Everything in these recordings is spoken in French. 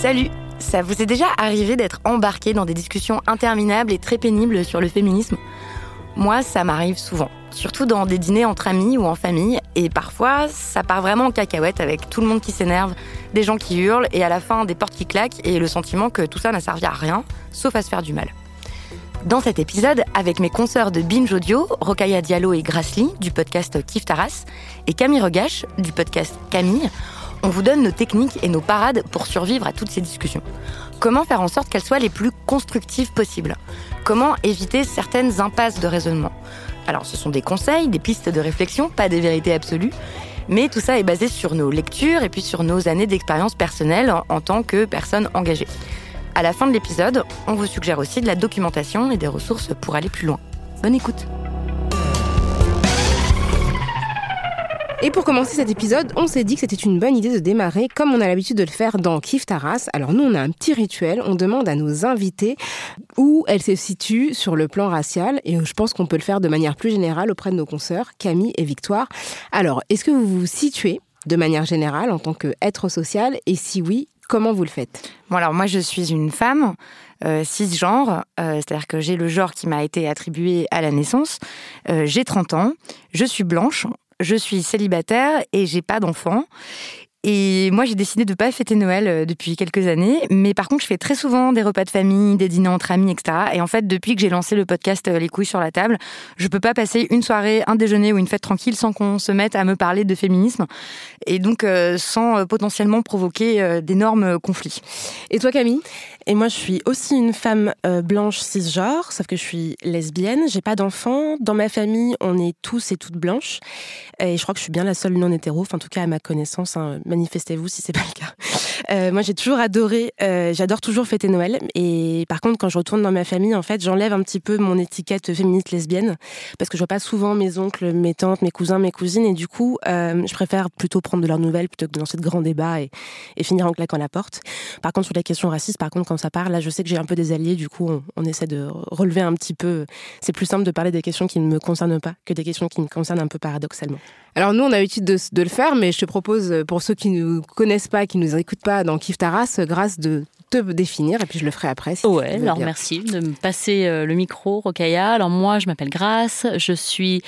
Salut Ça vous est déjà arrivé d'être embarqué dans des discussions interminables et très pénibles sur le féminisme? Moi, ça m'arrive souvent. Surtout dans des dîners entre amis ou en famille. Et parfois, ça part vraiment en cacahuète avec tout le monde qui s'énerve, des gens qui hurlent et à la fin des portes qui claquent et le sentiment que tout ça n'a servi à rien, sauf à se faire du mal. Dans cet épisode, avec mes consoeurs de Binge Audio, Rokaya Diallo et Grassly du podcast Kif Taras et Camille Regache du podcast Camille, on vous donne nos techniques et nos parades pour survivre à toutes ces discussions. Comment faire en sorte qu'elles soient les plus constructives possibles? Comment éviter certaines impasses de raisonnement? Alors, ce sont des conseils, des pistes de réflexion, pas des vérités absolues. Mais tout ça est basé sur nos lectures et puis sur nos années d'expérience personnelle en, tant que personne engagée. À la fin de l'épisode, on vous suggère aussi de la documentation et des ressources pour aller plus loin. Bonne écoute Et pour commencer cet épisode, on s'est dit que c'était une bonne idée de démarrer comme on a l'habitude de le faire dans Kif Taras. Alors nous, on a un petit rituel, on demande à nos invités où elles se situent sur le plan racial et je pense qu'on peut le faire de manière plus générale auprès de nos consoeurs Camille et Victoire. Alors, est-ce que vous vous situez de manière générale en tant qu'être social et si oui, comment vous le faites? Bon alors moi je suis une femme euh, cisgenre, euh, c'est-à-dire que j'ai le genre qui m'a été attribué à la naissance. Euh, j'ai 30 ans, je suis blanche, je suis célibataire et j'ai pas d'enfant. Et moi, j'ai décidé de pas fêter Noël euh, depuis quelques années, mais par contre, je fais très souvent des repas de famille, des dîners entre amis, etc. Et en fait, depuis que j'ai lancé le podcast euh, Les couilles sur la table, je peux pas passer une soirée, un déjeuner ou une fête tranquille sans qu'on se mette à me parler de féminisme, et donc euh, sans potentiellement provoquer d'énormes conflits. Et toi, Camille? Et moi, je suis aussi une femme euh, blanche cisgenre, sauf que je suis lesbienne. J'ai pas d'enfants. Dans ma famille, on est tous et toutes blanches. Et je crois que je suis bien la seule non hétéro. Enfin, en tout cas, à ma connaissance, hein, manifestez-vous si c'est pas le cas. Euh, moi, j'ai toujours adoré. Euh, J'adore toujours fêter Noël. Et par contre, quand je retourne dans ma famille, en fait, j'enlève un petit peu mon étiquette féministe lesbienne parce que je vois pas souvent mes oncles, mes tantes, mes cousins, mes cousines. Et du coup, euh, je préfère plutôt prendre de leurs nouvelles plutôt que de lancer de grands débats et, finir en claquant la porte. Par contre, sur les questions racistes, par contre, quand ça part, là, je sais que j'ai un peu des alliés. Du coup, on, essaie de relever un petit peu. C'est plus simple de parler des questions qui ne me concernent pas que des questions qui me concernent un peu paradoxalement. Alors nous, on a l'habitude de, de le faire, mais je te propose, pour ceux qui ne nous connaissent pas, qui ne nous écoutent pas dans Kif Taras, grâce de te définir, et puis je le ferai après. Si Ouais, alors bien. merci de me passer euh, le micro, Rokaya. Alors moi, je m'appelle Grace, je suis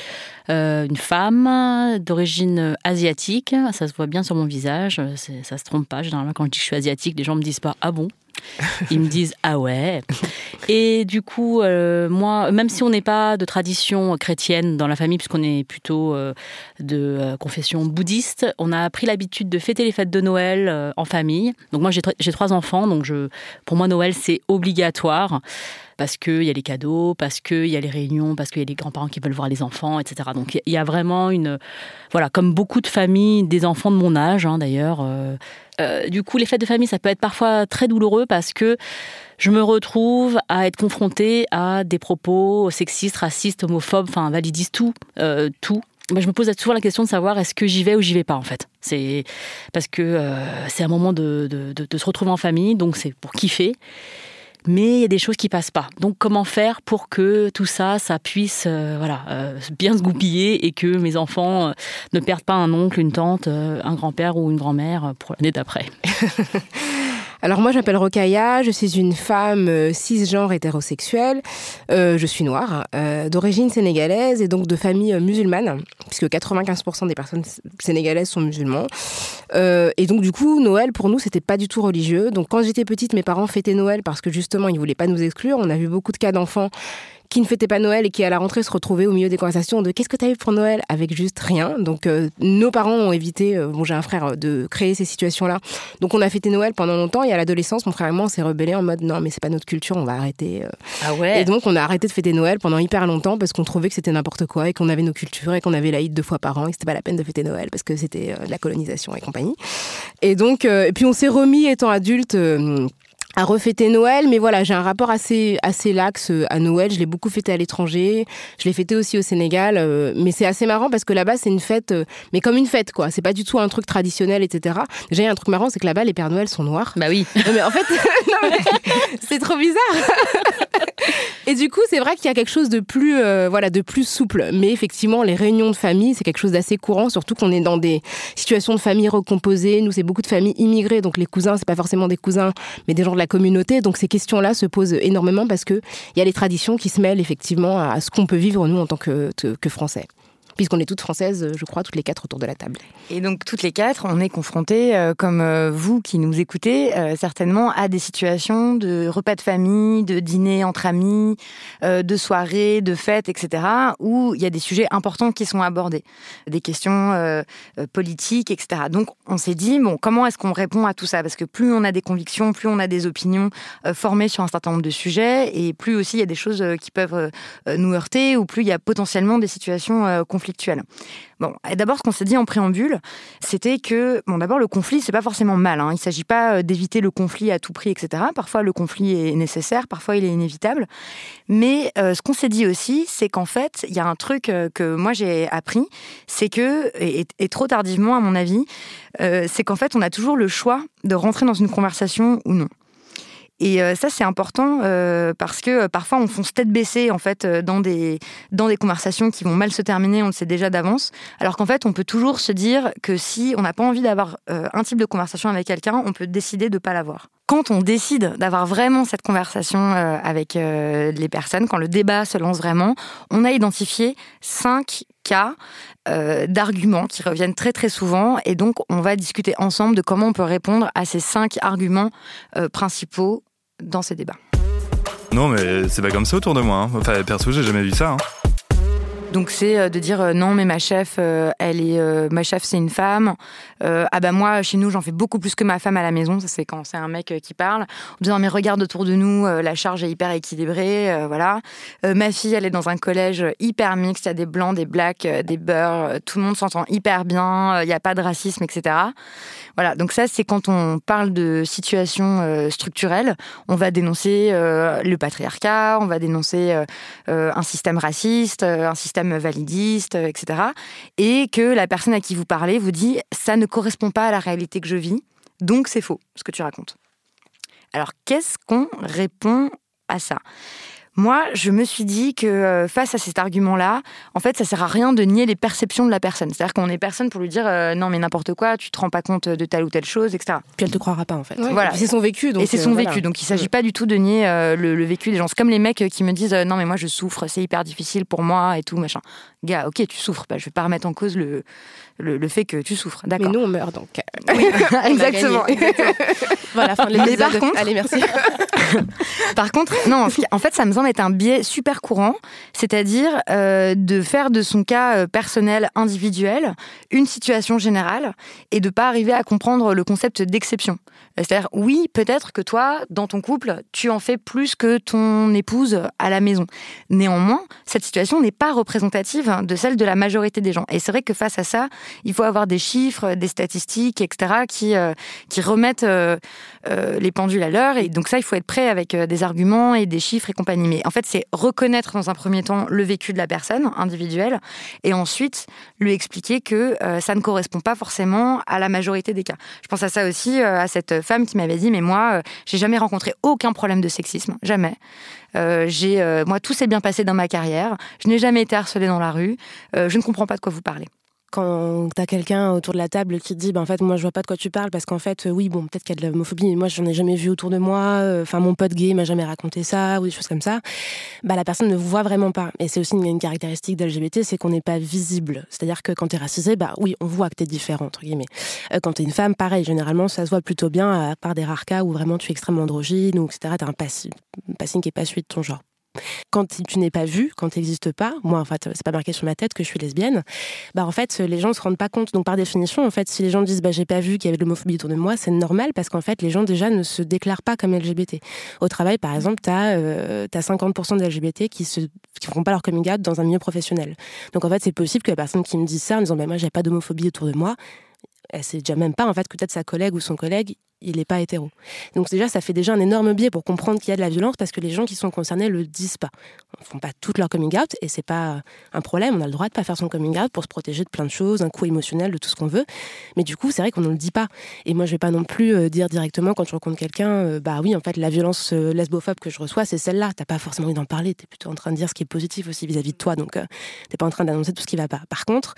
euh, une femme d'origine euh, asiatique. Ça se voit bien sur mon visage, ça se trompe pas. Généralement, quand je dis que je suis asiatique, les gens me disent pas ah bon? Ils me disent ah ouais. Et du coup, euh, moi, même si on n'est pas de tradition chrétienne dans la famille, puisqu'on est plutôt euh, de euh, confession bouddhiste, on a pris l'habitude de fêter les fêtes de Noël en famille. Donc moi, j'ai trois enfants, donc je, pour moi, Noël, c'est obligatoire parce qu'il y a les cadeaux, parce qu'il y a les réunions, parce qu'il y a les grands-parents qui veulent voir les enfants, etc. Donc il y a vraiment une... Voilà, comme beaucoup de familles, des enfants de mon âge hein, d'ailleurs. euh, euh, du coup, les fêtes de famille, ça peut être parfois très douloureux parce que je me retrouve à être confrontée à des propos sexistes, racistes, homophobes, enfin validistes, tout, euh, tout. je me pose souvent la question de savoir est-ce que j'y vais ou j'y vais pas en fait? C'est parce que c'est un moment de, de, se retrouver en famille, donc c'est pour kiffer. Mais il y a des choses qui passent pas. Donc comment faire pour que tout ça, ça puisse euh, voilà bien se goupiller et que mes enfants ne perdent pas un oncle, une tante, un grand-père ou une grand-mère pour l'année d'après? Alors moi, j'appelle Rokaya, je suis une femme euh, cisgenre hétérosexuelle, euh, je suis noire, euh, d'origine sénégalaise et donc de famille musulmane, puisque 95% des personnes sénégalaises sont musulmans. et donc du coup, Noël pour nous, c'était pas du tout religieux. Donc quand j'étais petite, mes parents fêtaient Noël parce que justement, ils voulaient pas nous exclure. On a vu beaucoup de cas d'enfants qui ne fêtait pas Noël et qui à la rentrée se retrouvait au milieu des conversations de qu'est-ce que tu as eu pour Noël? avec juste rien. Donc euh, nos parents ont évité, euh, bon j'ai un frère, euh, de créer ces situations-là. Donc on a fêté Noël pendant longtemps et à l'adolescence, mon frère et moi on s'est rebellés en mode non mais c'est pas notre culture, on va arrêter. Ah ouais. Et donc on a arrêté de fêter Noël pendant hyper longtemps parce qu'on trouvait que c'était n'importe quoi et qu'on avait nos cultures et qu'on avait l'Aïd deux fois par an et que c'était pas la peine de fêter Noël parce que c'était de la colonisation et compagnie. Et donc et puis on s'est remis étant adulte à refêter Noël, mais voilà, j'ai un rapport assez assez lax euh, à Noël. Je l'ai beaucoup fêté à l'étranger, je l'ai fêté aussi au Sénégal, euh, mais c'est assez marrant parce que là-bas c'est une fête, euh, mais comme une fête quoi. C'est pas du tout un truc traditionnel, etc. Déjà, il y a un truc marrant, c'est que là-bas les Pères Noël sont noirs. Bah oui. mais en fait, c'est trop bizarre. Et du coup, c'est vrai qu'il y a quelque chose de plus, voilà, de plus souple. Mais effectivement, les réunions de famille, c'est quelque chose d'assez courant, surtout qu'on est dans des situations de famille recomposées. Nous, c'est beaucoup de familles immigrées, donc les cousins, c'est pas forcément des cousins, mais des gens de la communauté. Donc ces questions-là se posent énormément parce qu'il y a les traditions qui se mêlent effectivement à ce qu'on peut vivre nous en tant que, que Français puisqu'on est toutes françaises, je crois, toutes les quatre autour de la table. Et donc, toutes les quatre, on est confrontés, euh, comme euh, vous qui nous écoutez, euh, certainement à des situations de repas de famille, de dîner entre amis, de soirées, de fêtes, etc., où il y a des sujets importants qui sont abordés, des questions politiques, etc. Donc, on s'est dit, bon, comment est-ce qu'on répond à tout ça? Parce que plus on a des convictions, plus on a des opinions formées sur un certain nombre de sujets, et plus aussi il y a des choses qui peuvent nous heurter, ou plus il y a potentiellement des situations conflictuelles Bon, d'abord, ce qu'on s'est dit en préambule, c'était que, bon, d'abord, le conflit, c'est pas forcément mal. Hein. Il ne s'agit pas euh, d'éviter le conflit à tout prix, etc. Parfois, le conflit est nécessaire, parfois, il est inévitable. Mais euh, ce qu'on s'est dit aussi, c'est qu'en fait, il y a un truc euh, que moi j'ai appris, c'est que, et, trop tardivement à mon avis, c'est qu'en fait, on a toujours le choix de rentrer dans une conversation ou non. Et euh, ça, c'est important euh, parce que euh, parfois, on fonce tête baissée en fait dans des dans des conversations qui vont mal se terminer. On le sait déjà d'avance. Alors qu'en fait, on peut toujours se dire que si on n'a pas envie d'avoir un type de conversation avec quelqu'un, on peut décider de pas l'avoir. Quand on décide d'avoir vraiment cette conversation avec les personnes, quand le débat se lance vraiment, on a identifié cinq cas d'arguments qui reviennent très très souvent et donc on va discuter ensemble de comment on peut répondre à ces cinq arguments principaux dans ces débats. Non, mais c'est pas comme ça autour de moi. Hein. Enfin, perso, j'ai jamais vu ça. Hein. Donc c'est euh, de dire euh, non mais ma chef euh, elle est ma chef c'est une femme. Ah bah moi chez nous j'en fais beaucoup plus que ma femme à la maison. Ça c'est quand c'est un mec qui parle. En disant mais regarde autour de nous la charge est hyper équilibrée voilà. Ma fille elle est dans un collège hyper mixte. Il y a des blancs des blacks des beurs tout le monde s'entend hyper bien il n'y a pas de racisme etc voilà. Donc ça c'est quand on parle de situation structurelle on va dénoncer le patriarcat on va dénoncer un système raciste un système validiste, euh, etc. Et que la personne à qui vous parlez vous dit ça ne correspond pas à la réalité que je vis, donc c'est faux ce que tu racontes. Alors qu'est-ce qu'on répond à ça? Moi, je me suis dit que euh, face à cet argument-là, en fait, ça sert à rien de nier les perceptions de la personne. C'est-à-dire qu'on est personne pour lui dire euh, non, mais n'importe quoi, tu te rends pas compte de telle ou telle chose, etc. Puis elle te croira pas, en fait. Voilà. C'est son vécu. Donc et c'est son euh, vécu. Donc il s'agit pas du tout de nier le, vécu des gens. C'est comme les mecs qui me disent non, mais moi je souffre, c'est hyper difficile pour moi et tout, machin. Gars, ok, tu souffres. Bah, je vais pas remettre en cause le, le, fait que tu souffres. D'accord. Mais nous, on meurt donc. Oui, exactement. voilà, fin de l'épisode. Par contre, Allez, merci. par contre, non, en fait, ça me semble être un biais super courant, c'est-à-dire euh, de faire de son cas euh, personnel, individuel, une situation générale et de pas arriver à comprendre le concept d'exception. C'est-à-dire, oui, peut-être que toi, dans ton couple, tu en fais plus que ton épouse à la maison. Néanmoins, cette situation n'est pas représentative de celle de la majorité des gens. Et c'est vrai que face à ça, il faut avoir des chiffres, des statistiques, etc., qui, euh, qui remettent les pendules à l'heure. Et donc ça, il faut être prêt avec des arguments et des chiffres et compagnie. mais en fait, c'est reconnaître dans un premier temps le vécu de la personne individuelle et ensuite lui expliquer que euh, ça ne correspond pas forcément à la majorité des cas. Je pense à ça aussi, euh, à cette femme qui m'avait dit, mais moi, euh, j'ai jamais rencontré aucun problème de sexisme, jamais. j'ai, moi, tout s'est bien passé dans ma carrière. Je n'ai jamais été harcelée dans la rue. je ne comprends pas de quoi vous parlez quand t'as quelqu'un autour de la table qui dit, ben en fait, moi, je vois pas de quoi tu parles, parce qu'en fait, oui, bon, peut-être qu'il y a de l'homophobie, mais moi, j'en ai jamais vu autour de moi. Euh, enfin, mon pote gay m'a jamais raconté ça, ou des choses comme ça. Bah, la personne ne vous voit vraiment pas. Et c'est aussi une, caractéristique d'LGBT, c'est qu'on n'est pas visible. C'est-à-dire que quand t'es racisé, bah oui, on voit que t'es différent, entre guillemets. Euh, quand t'es une femme, pareil, généralement, ça se voit plutôt bien, à part des rares cas où vraiment tu es extrêmement androgyne, ou etc. T'as un passing, passing qui est pas suite de ton genre. Quand tu n'es pas vu, quand tu n'existes pas, moi en fait c'est pas marqué sur ma tête que je suis lesbienne, bah en fait les gens ne se rendent pas compte. Donc par définition en fait si les gens disent bah j'ai pas vu qu'il y avait de l'homophobie autour de moi, c'est normal parce qu'en fait les gens déjà ne se déclarent pas comme LGBT. Au travail par exemple tu as, euh, 50% de LGBT qui se qui font pas leur coming out dans un milieu professionnel. Donc en fait c'est possible que la personne qui me dit ça en disant bah moi j'ai pas d'homophobie autour de moi, elle sait déjà même pas en fait que peut-être sa collègue ou son collègue il n'est pas hétéro. Donc déjà, ça fait déjà un énorme biais pour comprendre qu'il y a de la violence parce que les gens qui sont concernés le disent pas. Ils font pas tout leur coming out et c'est pas un problème. On a le droit de pas faire son coming out pour se protéger de plein de choses, un coup émotionnel, de tout ce qu'on veut. Mais du coup, c'est vrai qu'on ne le dit pas. Et moi, je vais pas non plus euh, dire directement quand je rencontre quelqu'un, euh, bah oui, en fait, la violence euh, lesbophobe que je reçois, c'est celle-là. T'as pas forcément envie d'en parler. Tu es plutôt en train de dire ce qui est positif aussi vis-à-vis de toi. Donc, tu t'es pas en train d'annoncer tout ce qui va pas. Par contre,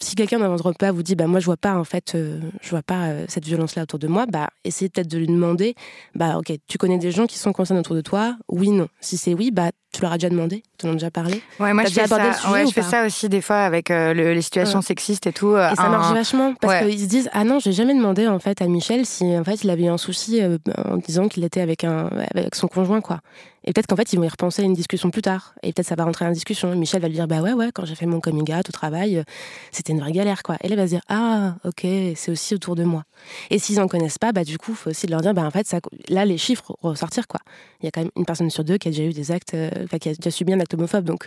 si quelqu'un votre repas vous dit, bah moi, je vois pas en fait, je vois pas cette violence-là autour de moi, bah essayez peut-être de lui demander bah ok, tu connais des gens qui sont concernés autour de toi? Oui, non. Si c'est oui, bah tu leur as déjà demandé Tu en as déjà parlé Ouais, moi je fais, ça, ouais, je fais ça aussi des fois avec euh, les situations sexistes et tout. Euh, et ça marche vachement parce qu'ils se disent ah non, j'ai jamais demandé en fait à Michel si en fait il avait un souci euh, en disant qu'il était avec un avec son conjoint quoi. Et peut-être qu'en fait, ils vont y repenser à une discussion plus tard. Et peut-être ça va rentrer en discussion. Michel va lui dire Bah ouais, ouais, quand j'ai fait mon coming out au travail, c'était une vraie galère, quoi. Et elle va se dire Ah, ok, c'est aussi autour de moi. Et s'ils en connaissent pas, bah du coup, il faut aussi leur dire Bah en fait, là, les chiffres ressortir, quoi. Il y a quand même une personne sur deux qui a déjà eu des actes, qui a déjà subi un acte homophobe. Donc,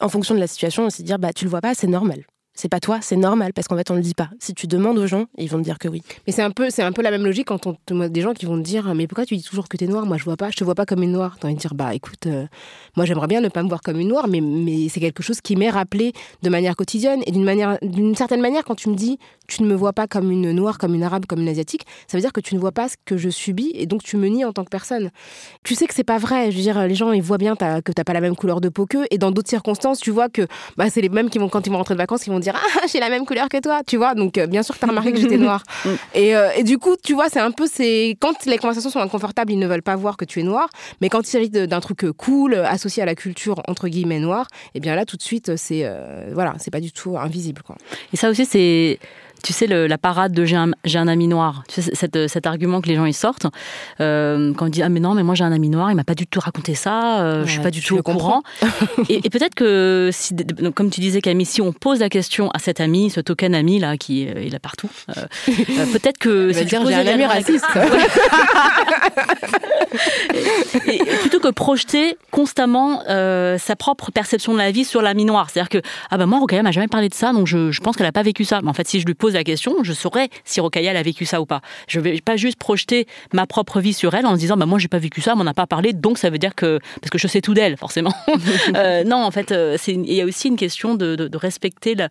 en fonction de la situation, on dire Bah tu le vois pas, c'est normal c'est pas toi, c'est normal parce qu'en fait on le dit pas. Si tu demandes aux gens, ils vont te dire que oui. Mais c'est un peu, c'est un peu la même logique quand on te des gens qui vont te dire mais pourquoi tu dis toujours que t'es noir Moi je vois pas, je te vois pas comme une noire. T'as envie de dire bah écoute, euh, moi j'aimerais bien ne pas me voir comme une noire, mais mais c'est quelque chose qui m'est rappelé de manière quotidienne et d'une manière, d'une certaine manière quand tu me dis tu ne me vois pas comme une noire, comme une arabe, comme une asiatique, ça veut dire que tu ne vois pas ce que je subis et donc tu me nies en tant que personne. Tu sais que c'est pas vrai. Je veux dire les gens ils voient bien que que t'as pas la même couleur de peau qu'eux et dans d'autres circonstances tu vois que bah c'est les mêmes qui vont quand ils vont rentrer de vacances qui vont dire ah j'ai la même couleur que toi, tu vois. Donc, euh, bien sûr que tu as remarqué que j'étais noire. Mm. et, euh, et, du coup, tu vois, c'est un peu. c'est Quand les conversations sont inconfortables, ils ne veulent pas voir que tu es noir. Mais quand il s'agit d'un truc euh, cool, associé à la culture, entre guillemets, noire, et eh bien là, tout de suite, c'est. voilà, c'est pas du tout invisible, quoi. Et ça aussi, c'est tu sais, la parade de j'ai un, ami noir, tu sais, cet, argument que les gens y sortent, euh, quand on dit Ah, mais non, mais moi j'ai un ami noir, il m'a pas du tout raconté ça, euh, je suis pas du tout au courant. et, peut-être que, si, comme tu disais, Camille, si on pose la question à cet ami, ce token ami là, qui est, il est partout, euh, peut-être que. si dire, j'ai un ami raciste. et, plutôt que projeter constamment sa propre perception de la vie sur l'ami noir. C'est-à-dire que, ah ben moi, Rokaya m'a jamais parlé de ça, donc je, je pense qu'elle a pas vécu ça. Mais en fait, si je lui pose la question, je saurais si Rocaille a vécu ça ou pas. Je vais pas juste projeter ma propre vie sur elle en se disant bah moi j'ai pas vécu ça, on m'en a pas parlé, donc ça veut dire que parce que je sais tout d'elle forcément. Euh, non, en fait, euh, il y a aussi une question de, de, de respecter la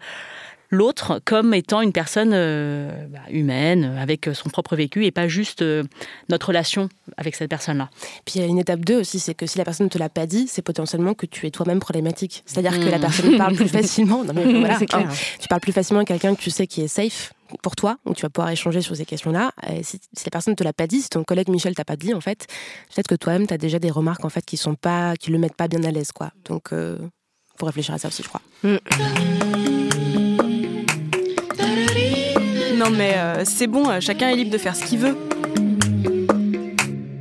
l'autre comme étant une personne euh, bah, humaine, avec son propre vécu, et pas juste euh, notre relation avec cette personne-là. Puis il y a une étape 2 aussi, c'est que si la personne ne te l'a pas dit, c'est potentiellement que tu es toi-même problématique. C'est-à-dire que la hmm. personne parle plus facilement. Non, mais voilà, clair. Hein. tu parles plus facilement à quelqu'un que tu sais qui est safe pour toi, où tu vas pouvoir échanger sur ces questions-là. Si, si, la personne ne te l'a pas dit, si ton collègue Michel t'a pas dit, en fait, peut-être que toi-même, tu as déjà des remarques en fait, qui sont pas, qui le mettent pas bien à l'aise. quoi. Donc, il euh, faut réfléchir à ça aussi, je crois. Hmm. Non mais euh, c'est bon, euh, chacun est libre de faire ce qu'il veut.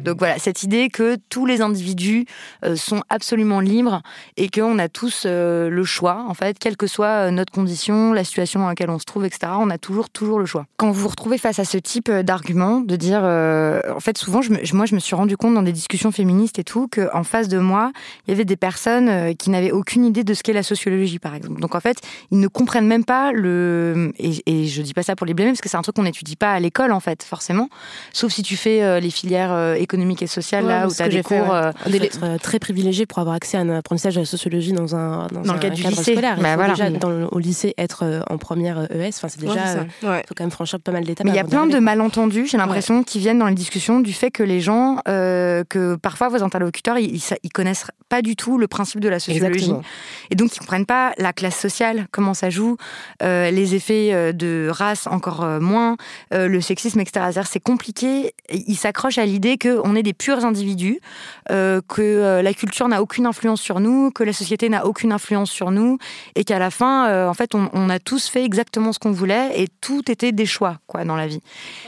Donc voilà, cette idée que tous les individus euh, sont absolument libres et qu'on a tous euh, le choix, en fait, quelle que soit euh, notre condition, la situation dans laquelle on se trouve, etc., on a toujours, toujours le choix. Quand vous vous retrouvez face à ce type d'argument, de dire, en fait, souvent, moi, je me suis rendu compte dans des discussions féministes et tout, qu'en face de moi, il y avait des personnes qui n'avaient aucune idée de ce qu'est la sociologie, par exemple. Donc en fait, ils ne comprennent même pas le... Et, et je dis pas ça pour les blâmer, parce que c'est un truc qu'on n'étudie pas à l'école, en fait, forcément. Sauf si tu fais les filières économiques économique et sociale, Ouais, là, où tu as ce que des j'ai fait, cours. ouais. euh, être euh, très privilégié pour avoir accès à un apprentissage de la sociologie dans un, dans Dans un le cadre du lycée. scolaire. Bah voilà. déjà, dans le- au lycée, être euh, en première euh, ES. Enfin, c'est Ouais, déjà. c'est euh, ça. Ouais. faut quand même franchir pas mal d'étapes. Mais il y a plein de malentendus, j'ai l'impression, qui viennent dans les discussions du fait que les gens, euh, que parfois vos interlocuteurs, ils, connaissent pas du tout le principe de la sociologie. Exactement. Et donc, ils comprennent pas la classe sociale, comment ça joue, euh, les effets euh, de race encore euh, moins, euh, le sexisme, etc. C'est compliqué. Ils s'accrochent à l'idée qu'on est des purs individus, euh, que euh, la culture n'a aucune influence sur nous, que la société n'a aucune influence sur nous, et qu'à la fin, euh, en fait, on, on a tous fait exactement ce qu'on voulait, et tout était des choix, quoi, dans la vie.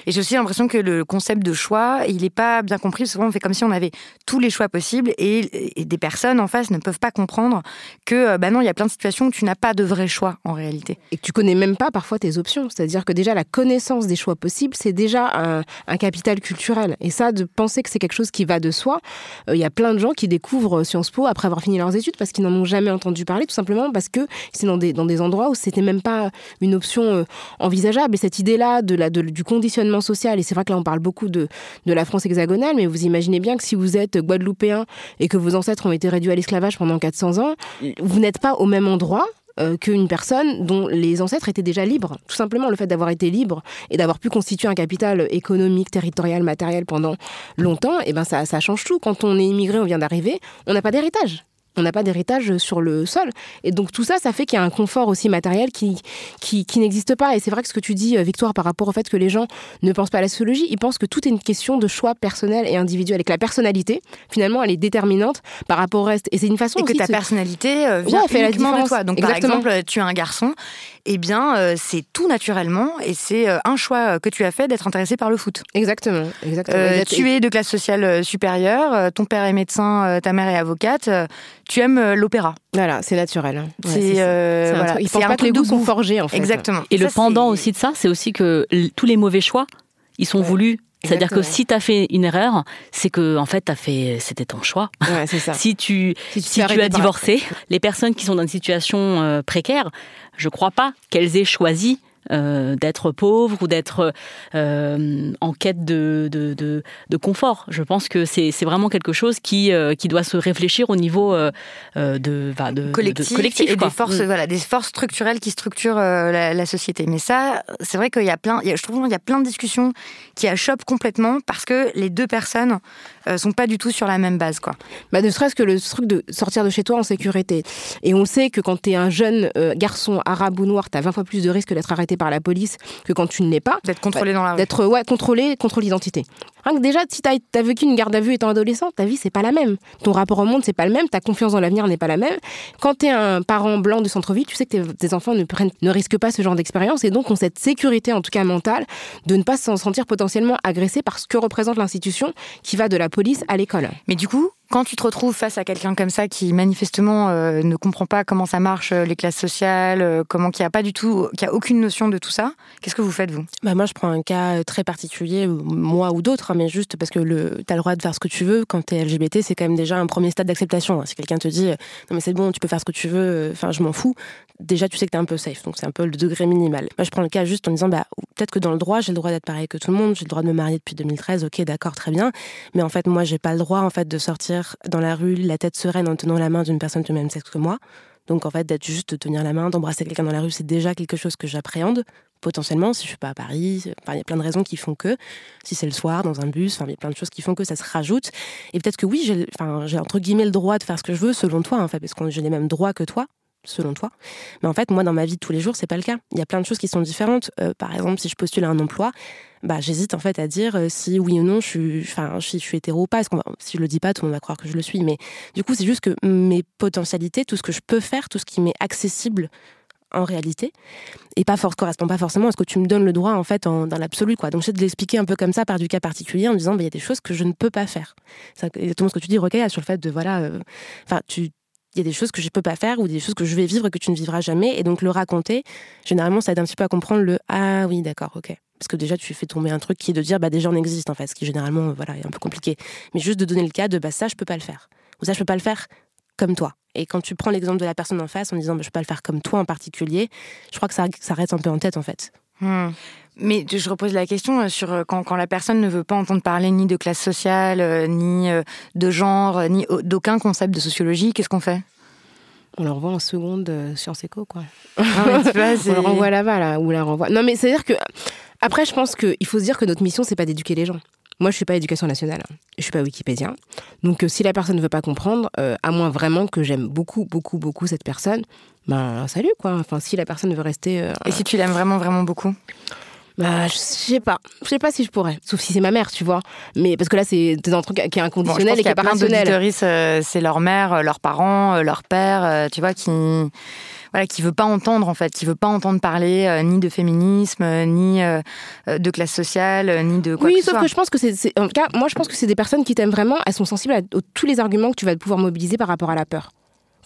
Et j'ai aussi l'impression que le concept de choix, il n'est pas bien compris. Souvent, on fait comme si on avait tous les choix possibles, et, des personnes en face ne peuvent pas comprendre que, bah non, il y a plein de situations où tu n'as pas de vrai choix en réalité. et que tu connais même pas parfois tes options. C'est-à-dire que déjà la connaissance des choix possibles, c'est déjà un, un capital culturel. Et ça, de penser que c'est quelque chose qui va de soi, euh, il y a plein de gens qui découvrent Sciences Po après avoir fini leurs études parce qu'ils n'en ont jamais entendu parler, tout simplement parce que c'est dans des, dans des endroits où c'était même pas une option euh, envisageable. Et cette idée-là de la, de- du conditionnement social, et c'est vrai que là on parle beaucoup de, de la France hexagonale, mais vous imaginez bien que si vous êtes guadeloupéen et que vos ancêtres ont été réduits à l'esclavage pendant 400 ans, vous n'êtes pas au même endroit euh, qu'une personne dont les ancêtres étaient déjà libres. Tout simplement, le fait d'avoir été libre et d'avoir pu constituer un capital économique, territorial, matériel pendant longtemps, et ben ça, ça change tout. Quand on est immigré, on vient d'arriver, on n'a pas d'héritage. On n'a pas d'héritage sur le sol. Et donc tout ça, ça fait qu'il y a un confort aussi matériel qui, qui, qui n'existe pas. Et c'est vrai que ce que tu dis, euh, Victoire, par rapport au fait que les gens ne pensent pas à la sociologie, ils pensent que tout est une question de choix personnel et individuel. Et que la personnalité, finalement, elle est déterminante par rapport au reste. Et c'est une façon Et que ta de personnalité euh, vient Ouais, fait la uniquement de différence. toi. Donc Exactement. par exemple, tu es un garçon, eh bien euh, c'est tout naturellement et c'est euh, un choix euh, que tu as fait d'être intéressé par le foot. Exactement, exactement. Euh, tu es de classe sociale euh, supérieure, euh, ton père est médecin, euh, ta mère est avocate, euh, tu aimes euh, l'opéra. Voilà, c'est naturel. hein. Ouais, c'est euh, voilà, Ils pensent pas que les goûts sont forgés, en fait. Exactement. Et Ça, le pendant aussi de ça, c'est aussi que tous les mauvais choix, ils sont Ouais. voulus. C'est-à-dire que si tu as fait une erreur, c'est que en fait, t'as fait, c'était ton choix. Ouais, c'est ça. Si tu, Si tu si tu as divorcé, les personnes qui sont dans une situation euh, précaire, je crois pas qu'elles aient choisi euh, d'être pauvres ou d'être euh, en quête de, de, de, de confort. Je pense que c'est vraiment quelque chose qui, euh, qui doit se réfléchir au niveau de, bah, collectif, collectif, et des forces, Mm. voilà, des forces structurelles qui structurent la, la société. Mais ça, c'est vrai qu'il y a plein, je trouve qu'il y a plein de discussions qui achoppent complètement parce que les deux personnes euh, sont pas du tout sur la même base, quoi. Bah, ne serait-ce que le truc de sortir de chez toi en sécurité. Et on sait que quand tu es un jeune euh, garçon arabe ou noir, tu as 20 fois plus de risques d'être arrêté par la police que quand tu ne l'es pas. D'être contrôlé dans la rue. D'être ouais, contrôlé, contrôle d'identité. Rien que déjà, si tu as, vécu une garde à vue étant adolescent, ta vie, c'est pas la même. Ton rapport au monde, c'est pas le même. Ta confiance dans l'avenir n'est pas la même. Quand tu es un parent blanc de centre-ville, tu sais que tes, tes enfants ne, prennent, ne risquent pas ce genre d'expérience et donc ont cette sécurité, en tout cas mentale, de ne pas se sentir potentiellement agressé par ce que représente l'institution qui va de la police à l'école. Mais du coup, quand tu te retrouves face à quelqu'un comme ça qui manifestement euh, ne comprend pas comment ça marche, euh, les classes sociales, euh, comment qui a pas du tout, qui a aucune notion de tout ça, qu'est-ce que vous faites vous? Bah moi, je prends un cas très particulier, euh, moi ou d'autres, hein, mais juste parce que le, t'as le droit de faire ce que tu veux. Quand t'es LGBT, c'est quand même déjà un premier stade d'acceptation. hein. Si quelqu'un te dit, euh, non mais c'est bon, tu peux faire ce que tu veux, euh, enfin je m'en fous, déjà tu sais que t'es un peu safe. Donc c'est un peu le degré minimal. Moi, je prends le cas juste en disant, bah peut-être que dans le droit, j'ai le droit d'être pareil que tout le monde, j'ai le droit de me marier depuis 2013, ok, d'accord, très bien. Mais en fait, moi, j'ai pas le droit en fait de sortir dans la rue la tête sereine en tenant la main d'une personne du même sexe que moi. Donc en fait, d'être juste de tenir la main, d'embrasser quelqu'un dans la rue, c'est déjà quelque chose que j'appréhende potentiellement, si je suis pas à Paris, il y a plein de raisons qui font que, si c'est le soir, dans un bus, enfin, il y a plein de choses qui font que ça se rajoute. Et peut-être que oui, j'ai entre guillemets le droit de faire ce que je veux, selon toi, en fait, parce que j'ai les mêmes droits que toi, selon toi. Mais en fait, moi, dans ma vie de tous les jours, c'est pas le cas. Il y a plein de choses qui sont différentes. Euh, par exemple, si je postule à un emploi, bah, j'hésite en fait à dire euh, si oui ou non je suis, enfin, si je suis hétéro ou pas. Parce va, si je le dis pas, tout le monde va croire que je le suis. Mais du coup, c'est juste que mes potentialités, tout ce que je peux faire, tout ce qui m'est accessible en réalité, et pas force correspond pas forcément à ce que tu me donnes le droit en fait dans l'absolu quoi. Donc j'essaie de l'expliquer un peu comme ça par du cas particulier en disant bah, il y a des choses que je ne peux pas faire. C'est exactement ce que tu dis Rocaille sur le fait de voilà, euh, enfin tu il y a des choses que je peux pas faire ou des choses que je vais vivre que tu ne vivras jamais. Et donc le raconter généralement ça aide un petit peu à comprendre le ah oui d'accord ok parce que déjà tu fais tomber un truc qui est de dire bah déjà on existe en fait ce qui généralement voilà est un peu compliqué. Mais juste de donner le cas de bah ça je peux pas le faire. Ou ça je peux pas le faire comme toi. Et quand tu prends l'exemple de la personne en face en disant bah, je peux pas le faire comme toi en particulier je crois que ça, ça reste un peu en tête en fait. Hmm. Mais je repose la question euh, sur euh, quand, quand, la personne ne veut pas entendre parler ni de classe sociale, euh, ni de genre, ni d'aucun concept de sociologie, qu'est-ce qu'on fait? On le renvoie en seconde Sciences Éco, quoi. Ah, on le renvoie là-bas, là, ou la renvoie. Non, mais c'est-à-dire que. Après, je pense qu'il faut se dire que notre mission, c'est pas d'éduquer les gens. Moi, je suis pas éducation nationale, je suis pas Wikipédien. Donc, si la personne ne veut pas comprendre, à moins vraiment que j'aime beaucoup, beaucoup, beaucoup cette personne, ben salut quoi. Enfin, si la personne veut rester. Et si tu l'aimes vraiment, vraiment beaucoup? Bah, je sais pas. Je sais pas si je pourrais. Sauf si c'est ma mère, tu vois. Mais parce que là, c'est un truc qui est inconditionnel et qui est pas rationnel. Euh, c'est leur mère, euh, leurs parents, euh, leur père, tu vois, qui voilà, qui veut pas entendre en fait, qui veut pas entendre parler ni de féminisme, ni de classe sociale, ni de quoi oui, que sauf que je pense que c'est, en tout cas, moi je pense que c'est des personnes qui t'aiment vraiment. Elles sont sensibles à tous les arguments que tu vas pouvoir mobiliser par rapport à la peur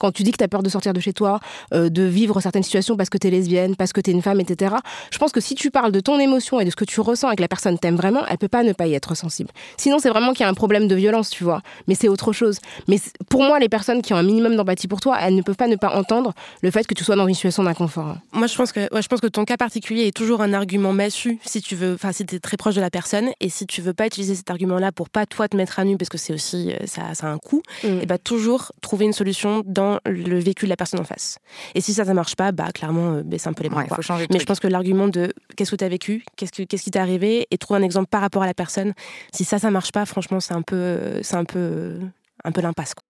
quand tu dis que tu as peur de sortir de chez toi, euh, de vivre certaines situations parce que tu es lesbienne, parce que tu es une femme, etc. Je pense que si tu parles de ton émotion et de ce que tu ressens et que la personne t'aime vraiment, elle peut pas ne pas y être sensible. Sinon, c'est vraiment qu'il y a un problème de violence, tu vois. Mais c'est autre chose. Mais pour moi, les personnes qui ont un minimum d'empathie pour toi, elles ne peuvent pas ne pas entendre le fait que tu sois dans une situation d'inconfort. Moi, je pense que, je pense que ton cas particulier est toujours un argument massu si tu veux, enfin, si tu es très proche de la personne et si tu veux pas utiliser cet argument-là pour pas toi te mettre à nu parce que c'est aussi, euh, ça, ça a un coût, mm. et bah, toujours trouver une solution dans le vécu de la personne en face. Et si ça, ça marche pas, bah clairement, euh, baisse un peu les bras. Mais je pense que l'argument de qu'est-ce que tu as vécu, qu'est-ce, que, qu'est-ce qui t'est arrivé, et trouver un exemple par rapport à la personne, si ça, ça marche pas, franchement, c'est un peu, c'est un peu, un peu l'impasse. Quoi.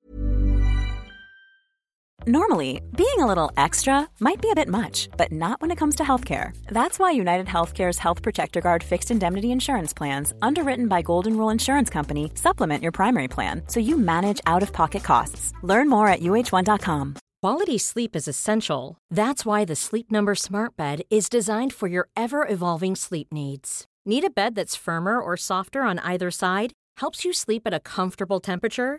Normally, being a little extra might be a bit much, but not when it comes to healthcare. That's why United Healthcare's Health Protector Guard fixed indemnity insurance plans, underwritten by Golden Rule Insurance Company, supplement your primary plan so you manage out of pocket costs. Learn more at uh1.com. Quality sleep is essential. That's why the Sleep Number Smart Bed is designed for your ever evolving sleep needs. Need a bed that's firmer or softer on either side? Helps you sleep at a comfortable temperature?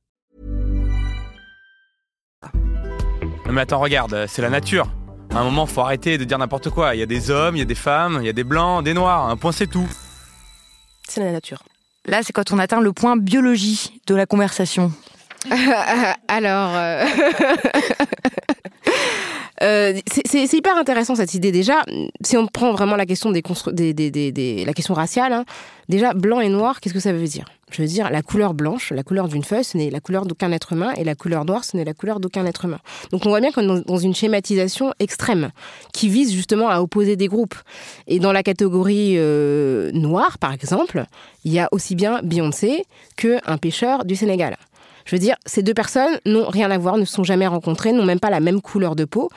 Non mais attends, regarde, c'est la nature. À un moment, faut arrêter de dire n'importe quoi. Il y a des hommes, il y a des femmes, il y a des blancs, des noirs. Un point, c'est tout. C'est la nature. Là, c'est quand on atteint le point biologie de la conversation. Alors. Euh... Euh, c'est hyper intéressant cette idée déjà. Si on prend vraiment la question des, des, la question raciale, hein, déjà blanc et noir, qu'est-ce que ça veut dire? Je veux dire la couleur blanche, la couleur d'une feuille, ce n'est la couleur d'aucun être humain, et la couleur noire, ce n'est la couleur d'aucun être humain. Donc on voit bien qu'on est dans une schématisation extrême qui vise justement à opposer des groupes. Et dans la catégorie euh, noire, par exemple, il y a aussi bien Beyoncé qu'un pêcheur du Sénégal. Je veux dire, ces deux personnes n'ont rien à voir, ne se sont jamais rencontrées, n'ont même pas la même couleur de peau.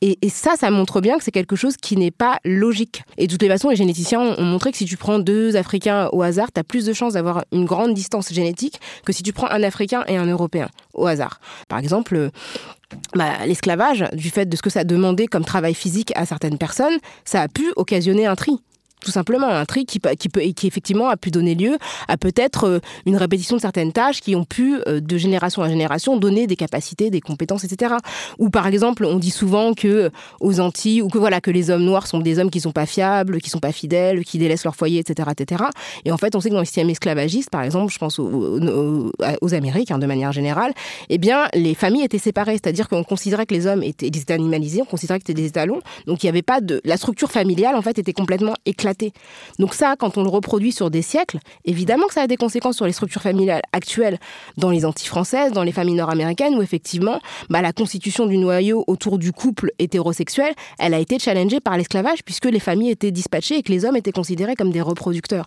Et, ça, ça montre bien que c'est quelque chose qui n'est pas logique. Et de toutes les façons, les généticiens ont, montré que si tu prends deux Africains au hasard, tu as plus de chances d'avoir une grande distance génétique que si tu prends un Africain et un Européen au hasard. Par exemple, bah, l'esclavage, du fait de ce que ça demandait comme travail physique à certaines personnes, ça a pu occasionner un tri tout simplement un tri qui, peut, qui effectivement a pu donner lieu à peut-être euh, une répétition de certaines tâches qui ont pu, euh, de génération en génération, donner des capacités, des compétences, etc. Ou par exemple, on dit souvent que euh, aux Antilles, ou que voilà, que les hommes noirs sont des hommes qui sont pas fiables, qui sont pas fidèles, qui délaissent leur foyer, etc., etc. Et en fait, on sait que dans le système esclavagiste, par exemple, je pense aux, aux, Amériques, hein, de manière générale, eh bien, les familles étaient séparées, c'est-à-dire qu'on considérait que les hommes étaient, ils étaient animalisés, on considérait que c'était des étalons, donc il n'y avait pas de, la structure familiale en fait était complètement éclatée donc ça, quand on le reproduit sur des siècles, évidemment que ça a des conséquences sur les structures familiales actuelles dans les Antilles françaises, dans les familles nord-américaines, où effectivement, bah, la constitution du noyau autour du couple hétérosexuel, elle a été challengée par l'esclavage, puisque les familles étaient dispatchées et que les hommes étaient considérés comme des reproducteurs.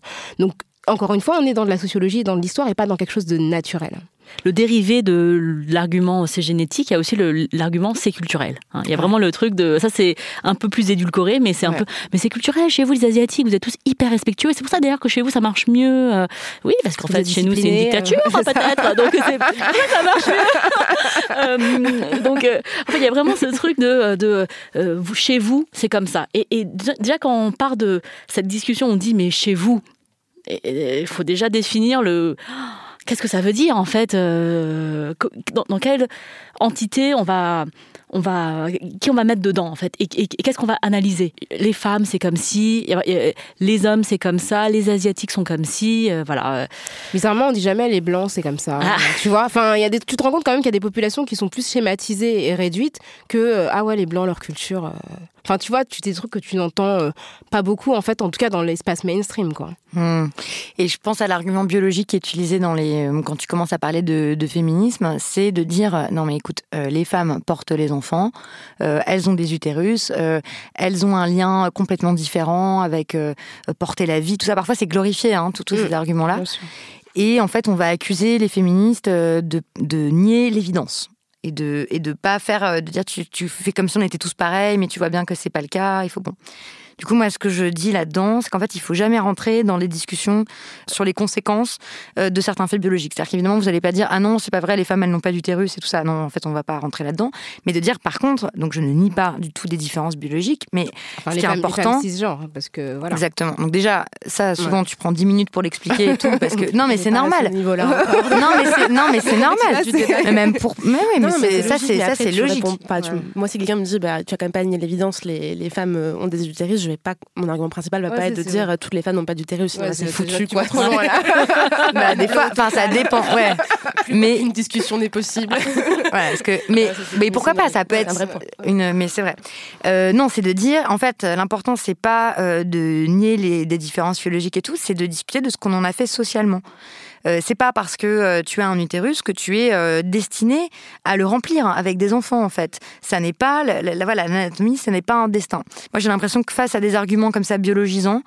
Encore une fois, on est dans de la sociologie dans de l'histoire et pas dans quelque chose de naturel le dérivé de l'argument c'est génétique, il y a aussi l'argument c'est culturel. Hein. Il y a vraiment le truc de ça c'est un peu plus édulcoré, mais c'est un peu mais c'est culturel. Chez vous les asiatiques, vous êtes tous hyper respectueux. Et c'est pour ça d'ailleurs que chez vous ça marche mieux. Euh. oui, parce qu'en fait chez nous c'est une dictature hein, peut-être, donc ça marche mieux. Euh, donc euh, en fait il y a vraiment ce truc de, de chez vous c'est comme ça. Et, et déjà quand on part de cette discussion, on dit mais chez vous il faut déjà définir le qu'est-ce que ça veut dire en fait euh, dans, dans, quelle entité on va on va, qui on va mettre dedans en fait et, qu'est-ce qu'on va analyser? Les femmes, c'est comme si, les hommes, c'est comme ça, les asiatiques sont comme si, euh, voilà. Bizarrement, on dit jamais les blancs, c'est comme ça. Ah. Tu vois, enfin, il y a des, tu te rends compte quand même qu'il y a des populations qui sont plus schématisées et réduites que euh, ah ouais les blancs leur culture. Enfin, tu vois, tu des trucs que tu n'entends euh, pas beaucoup, en fait, en tout cas dans l'espace mainstream, quoi. Hmm. Et je pense à l'argument biologique qui est utilisé dans les, euh, quand tu commences à parler de, féminisme, c'est de dire euh, non mais écoute, les femmes portent les enfants, elles ont des utérus, elles ont un lien complètement différent avec porter la vie, tout ça. Parfois c'est glorifié, hein, tous ces hmm. arguments-là. Et en fait, on va accuser les féministes de, de nier l'évidence et de et pas faire euh, de dire tu, tu fais comme si on était tous pareils mais tu vois bien que c'est pas le cas il faut bon du coup, moi, ce que je dis là-dedans, c'est qu'en fait, il faut jamais rentrer dans les discussions sur les conséquences euh, de certains faits biologiques. C'est-à-dire qu'évidemment, vous n'allez pas dire ah non, c'est pas vrai, les femmes elles n'ont pas d'utérus et tout ça. Non, en fait, on va pas rentrer là-dedans. Mais de dire par contre, donc je ne nie pas du tout des différences biologiques, mais ce qui est important, les femmes hein, parce que voilà. Exactement. Donc déjà, ça, souvent, tu prends 10 minutes pour l'expliquer et tout, parce que non, mais c'est normal. non, mais c'est non, mais c'est normal. même pour, mais oui, mais, ça, c'est ça, c'est logique. Moi, si quelqu'un me dit, bah, tu as quand même pas nié l'évidence, les, les femmes euh, ont des utérus, je vais pas mon argument principal va pas être de dire euh, toutes les femmes n'ont pas d'utérus, sinon c'est foutu quoi. Trop loin, là. bah, des fois, enfin ça dépend, ouais. mais une discussion n'est possible. ouais, parce que mais mais pourquoi pas Ça peut être une, mais c'est vrai. Euh, non, c'est de dire en fait l'important c'est pas euh, de nier les des différences physiologiques et tout, c'est de discuter de ce qu'on en a fait socialement. Euh, c'est pas parce que euh, tu as un utérus que tu es euh, destiné à le remplir avec des enfants en fait. Ça n'est pas la, voilà l'anatomie, ce n'est pas un destin. Moi j'ai l'impression que face à des arguments comme ça biologisants,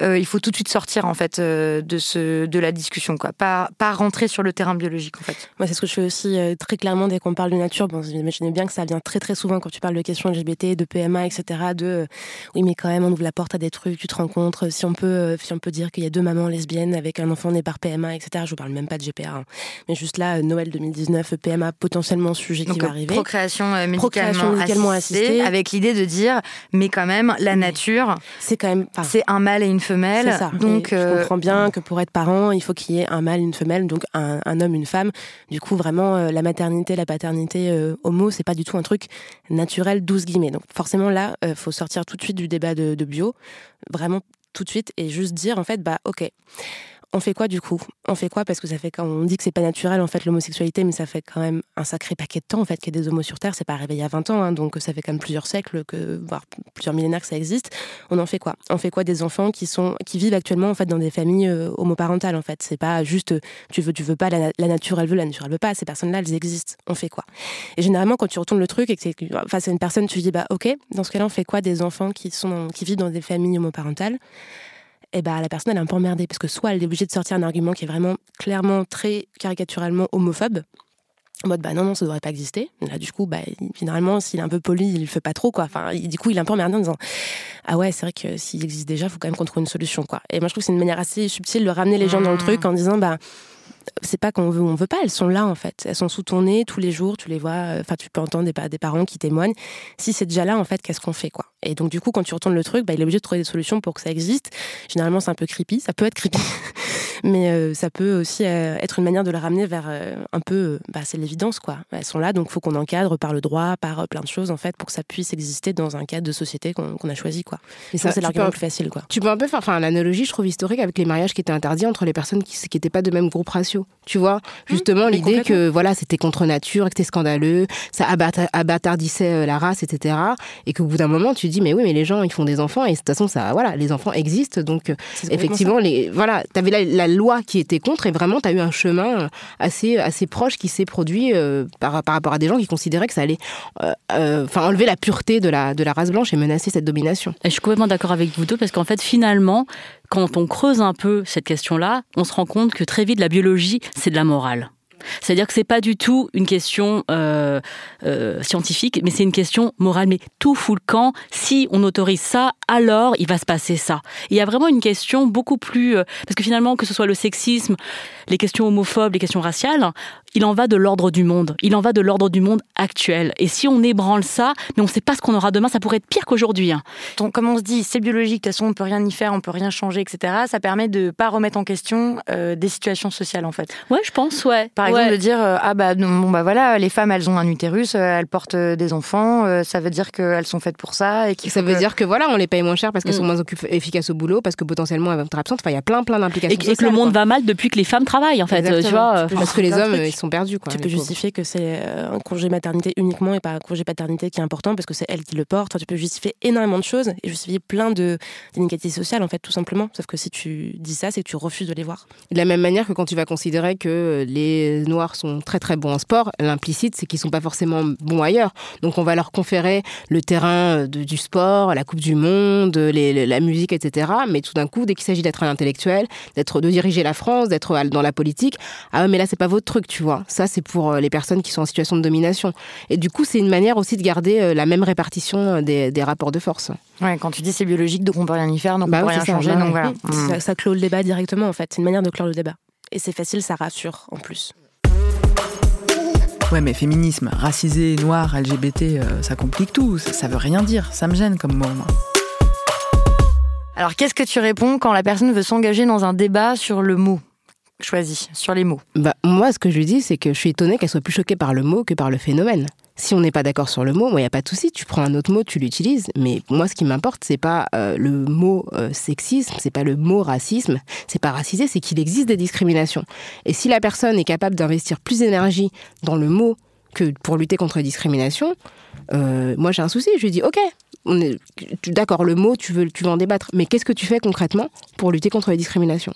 il faut tout de suite sortir en fait de ce de la discussion quoi, pas pas rentrer sur le terrain biologique en fait. Moi c'est ce que je fais aussi très clairement dès qu'on parle de nature. Bon, j'imaginez bien que ça vient très très souvent quand tu parles de questions LGBT, de PMA, etc. De oui mais quand même on ouvre la porte à des trucs, tu te rencontres. Si on peut si on peut dire qu'il y a deux mamans lesbiennes avec un enfant né par PMA, etc. Je vous parle même pas de GPR, hein. mais juste là, Noël 2019, PMA potentiellement sujet qui va arriver. Procréation, euh, médicalement, assistée, avec l'idée de dire, mais quand même, la nature, c'est quand même, c'est un mâle et une femelle. Ça. Donc, je euh, comprends bien que pour être parent, il faut qu'il y ait un mâle, une femelle, donc un, homme, une femme. Du coup, vraiment, euh, la maternité, la paternité homo, c'est pas du tout un truc naturel, 12 guillemets. Donc, forcément, là, faut sortir tout de suite du débat de, de bio, vraiment tout de suite, et juste dire, en fait, bah, ok on fait quoi du coup? On fait quoi? Parce que ça fait quand on dit que c'est pas naturel en fait l'homosexualité, mais ça fait quand même un sacré paquet de temps en fait qu'il y a des homos sur Terre. C'est pas arrivé il y a 20 ans, hein, donc ça fait quand même plusieurs siècles, que, voire plusieurs millénaires que ça existe. On en fait quoi? On fait quoi des enfants qui sont vivent actuellement en fait dans des familles euh, homoparentales en fait? C'est pas juste tu veux tu veux pas la, nature elle veut la nature elle veut pas. Ces personnes-là elles existent. On fait quoi? Et généralement quand tu retournes le truc et que c'est face à une personne tu dis bah ok dans ce cas-là on fait quoi des enfants qui vivent dans des familles homoparentales? Eh ben, la personne elle est un peu emmerdée parce que soit elle est obligée de sortir un argument qui est vraiment clairement très caricaturalement homophobe en mode bah non non ça devrait pas exister. Là du coup bah généralement s'il est un peu poli il le fait pas trop quoi. Enfin du coup il est un peu emmerdé en disant ah ouais c'est vrai que s'il existe déjà faut quand même qu'on trouve une solution quoi. Et moi je trouve que c'est une manière assez subtile de ramener les gens dans le truc en disant bah c'est pas qu'on veut on veut pas, elles sont là en fait. Elles sont sous ton nez tous les jours, tu les vois, euh, enfin tu peux entendre des, des parents qui témoignent. Si c'est déjà là en fait, qu'est-ce qu'on fait quoi? Et donc du coup quand tu retournes le truc, bah, il est obligé de trouver des solutions pour que ça existe. Généralement c'est un peu creepy, ça peut être creepy, mais euh, ça peut aussi euh, être une manière de la ramener vers un peu, bah, c'est l'évidence quoi. Elles sont là, donc il faut qu'on encadre par le droit, par plein de choses en fait pour que ça puisse exister dans un cadre de société qu'on a choisi quoi. Et ça, c'est l'argument plus facile quoi. Tu peux un peu faire, enfin l'analogie je trouve historique avec les mariages qui étaient interdits entre les personnes qui n'étaient pas de même groupe ratio. Tu vois, mmh, justement l'idée que voilà, c'était contre nature, que c'était scandaleux, ça abattardissait euh, la race, etc. Et qu'au bout d'un moment, tu dis mais oui, mais les gens ils font des enfants et de toute façon ça, voilà, les enfants existent, donc euh, effectivement les, voilà, t'avais la, la loi qui était contre et vraiment tu as eu un chemin euh, assez assez proche qui s'est produit par, par rapport à des gens qui considéraient que ça allait, enfin enlever la pureté de la de la race blanche et menacer cette domination. je suis complètement d'accord avec vous deux parce qu'en fait finalement quand on creuse un peu cette question-là, on se rend compte que très vite, la biologie, c'est de la morale. C'est-à-dire que c'est pas du tout une question euh, euh, scientifique, mais c'est une question morale. Mais tout fout le camp. Si on autorise ça, alors il va se passer ça. Il y a vraiment une question beaucoup plus euh, parce que finalement que ce soit le sexisme, les questions homophobes, les questions raciales, il en va de l'ordre du monde. Il en va de l'ordre du monde actuel. Et si on ébranle ça, mais on ne sait pas ce qu'on aura demain, ça pourrait être pire qu'aujourd'hui. Hein. comme on se dit, c'est biologique, de toute façon, on peut rien y faire, on peut rien changer, etc. Ça permet de pas remettre en question euh, des situations sociales, en fait. Ouais, je pense, ouais. Par exemple, de dire, euh, ah bah, bon, bah voilà, les femmes, elles ont un utérus, euh, elles portent des enfants, ça veut dire qu'elles sont faites pour ça. Et ça veut dire que voilà, on les paye moins cher parce qu'elles sont mm. moins efficaces au boulot, parce que potentiellement elles vont être absentes. Enfin, il y a plein, plein d'implications. Et, que le monde va mal depuis que les femmes travaillent, en fait. Tu vois, parce que les hommes, ils sont perdus. Quoi, tu peux justifier que c'est un congé maternité uniquement et pas un congé paternité qui est important parce que c'est elle qui le porte. tu peux justifier énormément de choses et justifier plein d'inégalités sociales, en fait, tout simplement. Sauf que si tu dis ça, c'est que tu refuses de les voir. De la même manière que quand tu vas considérer que les Noirs sont très très bons en sport, l'implicite, c'est qu'ils sont pas forcément bons ailleurs. Donc on va leur conférer le terrain du sport, la Coupe du Monde, la musique, etc. Mais tout d'un coup, dès qu'il s'agit d'être un intellectuel, d'être de diriger la France, d'être dans la politique, ah mais là c'est pas votre truc, tu vois. Ça c'est pour euh, les personnes qui sont en situation de domination. Et du coup, c'est une manière aussi de garder euh, la même répartition euh, des, des rapports de force. Ouais, quand tu dis c'est biologique, donc on peut rien y faire, donc bah on peut rien changer, donc voilà. Ça, ça, clôt le débat directement en fait. C'est une manière de clore le débat. Et c'est facile, ça rassure en plus. Ouais, mais féminisme, racisé, noir, LGBT, euh, ça complique tout. Ça, ça, veut rien dire. Ça me gêne comme mot. Moi. Alors, qu'est-ce que tu réponds quand la personne veut s'engager dans un débat sur le mot? Choisi, sur les mots bah, Moi, ce que je lui dis, c'est que je suis étonnée qu'elle soit plus choquée par le mot que par le phénomène. Si on n'est pas d'accord sur le mot, moi, il n'y a pas de souci. Tu prends un autre mot, tu l'utilises. Mais moi, ce qui m'importe, c'est pas euh, le mot euh, sexisme, c'est pas le mot racisme, c'est pas racisé, c'est qu'il existe des discriminations. Et si la personne est capable d'investir plus d'énergie dans le mot que pour lutter contre les discriminations, euh, moi, j'ai un souci. Je lui dis, ok, d'accord, le mot, tu veux, tu veux en débattre, mais qu'est-ce que tu fais concrètement pour lutter contre les discriminations?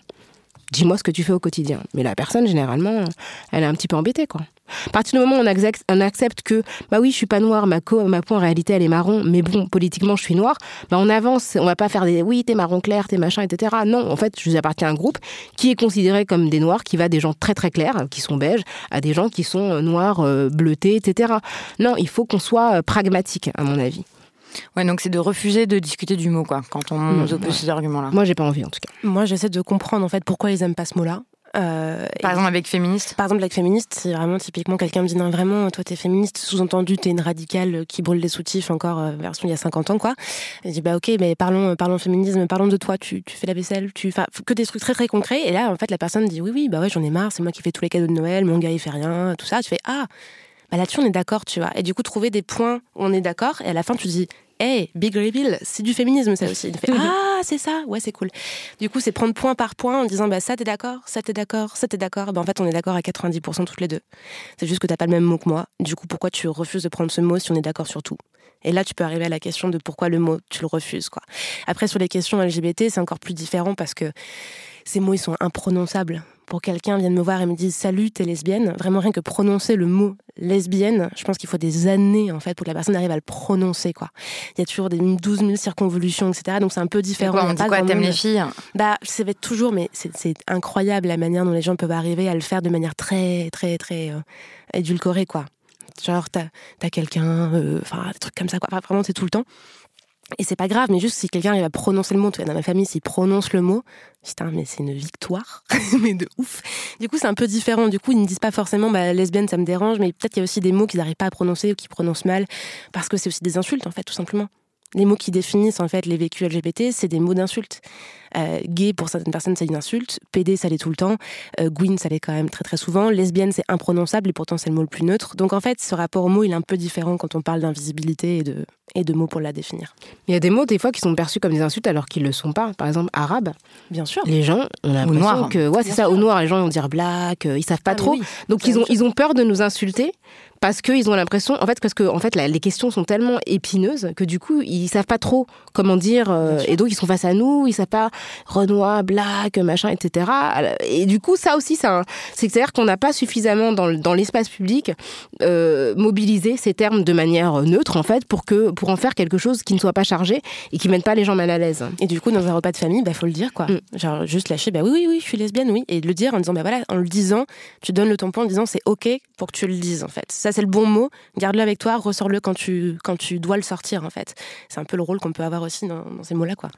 Dis-moi ce que tu fais au quotidien. Mais la personne, généralement, elle est un petit peu embêtée, quoi. À partir du moment où on accepte, accepte que, bah oui, je suis pas noire, ma, peau, en réalité, elle est marron, mais bon, politiquement, je suis noire, bah on avance, on va pas faire des, oui, t'es marron clair, t'es machin, etc. Non, en fait, je appartiens à un groupe qui est considéré comme des noirs, qui va des gens très très clairs, qui sont beiges, à des gens qui sont noirs, euh, bleutés, etc. Non, il faut qu'on soit euh, pragmatique, à mon avis. Ouais, donc c'est de refuser de discuter du mot, quoi, quand on nous oppose ces arguments-là. Moi, j'ai pas envie, en tout cas. Moi, j'essaie de comprendre, en fait, pourquoi ils aiment pas ce mot-là. Euh, par exemple avec féministe Par exemple avec féministe, c'est vraiment typiquement quelqu'un me dit non vraiment toi t'es féministe, sous-entendu t'es une radicale qui brûle les soutifs encore euh, version il y a 50 ans quoi. Et je dis bah ok mais parlons parlons féminisme, parlons de toi, tu, tu fais la vaisselle, tu fais que des trucs très très concrets et là en fait la personne dit oui oui bah ouais j'en ai marre, c'est moi qui fais tous les cadeaux de Noël, mon gars il fait rien, tout ça, tu fais ah bah là-dessus on est d'accord tu vois. Et du coup trouver des points où on est d'accord et à la fin tu dis hey, big reveal, c'est du féminisme ça aussi. Il fait, ah, c'est ça, ouais, c'est cool. Du coup, c'est prendre point par point en disant, bah, ça t'es d'accord, ça t'es d'accord, ça t'es d'accord. Bah, en fait, on est d'accord à 90% toutes les deux. C'est juste que t'as pas le même mot que moi. Du coup, pourquoi tu refuses de prendre ce mot si on est d'accord sur tout? Et là, tu peux arriver à la question de pourquoi le mot, tu le refuses. Quoi. Après, sur les questions LGBT, c'est encore plus différent parce que ces mots, ils sont imprononçables pour quelqu'un vienne me voir et me dise salut, t'es lesbienne, vraiment rien que prononcer le mot lesbienne, je pense qu'il faut des années en fait pour que la personne arrive à le prononcer quoi. Il y a toujours des 12 000 circonvolutions, etc. Donc c'est un peu différent. Quoi, on dit quoi T'aimes les filles? Bah ça va être toujours, mais c'est incroyable la manière dont les gens peuvent arriver à le faire de manière très très très euh, édulcorée quoi. Genre t'as as, quelqu'un, euh, enfin des trucs comme ça quoi. vraiment c'est tout le temps. Et c'est pas grave, mais juste si quelqu'un arrive à prononcer le mot, dans ma famille, s'il prononce le mot, putain, mais c'est une victoire, mais de ouf. Du coup, c'est un peu différent. Du coup, ils ne disent pas forcément, bah, lesbienne, ça me dérange, mais peut-être qu'il y a aussi des mots qu'ils n'arrivent pas à prononcer ou qu'ils prononcent mal, parce que c'est aussi des insultes, en fait, tout simplement les mots qui définissent en fait les vécus LGBT, c'est des mots d'insulte. Euh, gay pour certaines personnes c'est une insulte, PD ça l'est tout le temps, euh, Gwyn ça l'est quand même très très souvent, lesbienne c'est imprononçable et pourtant c'est le mot le plus neutre. Donc en fait ce rapport au mot il est un peu différent quand on parle d'invisibilité et de, et de mots pour la définir. Il y a des mots des fois qui sont perçus comme des insultes alors qu'ils le sont pas. Par exemple arabe. Bien sûr. Les gens ont l'impression que ouais c'est ça au noir les gens vont dire black, euh, ils savent pas ah, trop. Donc ils ont ils ont peur de nous insulter parce qu'ils ont l'impression, en fait, parce que en fait, les questions sont tellement épineuses que du coup, ils savent pas trop comment dire, euh, et donc ils sont face à nous, ils savent pas. Renoir, black, machin, etc. Et du coup, ça aussi, c'est c'est-à-dire qu'on n'a pas suffisamment dans, dans l'espace public euh, mobilisé ces termes de manière neutre, en fait, pour, que, pour en faire quelque chose qui ne soit pas chargé et qui ne mette pas les gens mal à l'aise. Et du coup, dans un repas de famille, bah faut le dire, quoi. Mm. Genre, juste lâcher, bah oui, oui, oui, je suis lesbienne, oui. Et le dire en disant, bah voilà, en le disant, tu donnes le tampon en disant, c'est OK pour que tu le dises, en fait. Ça, c'est le bon mot. Garde-le avec toi, ressors-le quand tu, quand tu dois le sortir, en fait. C'est un peu le rôle qu'on peut avoir aussi dans, ces mots-là, quoi.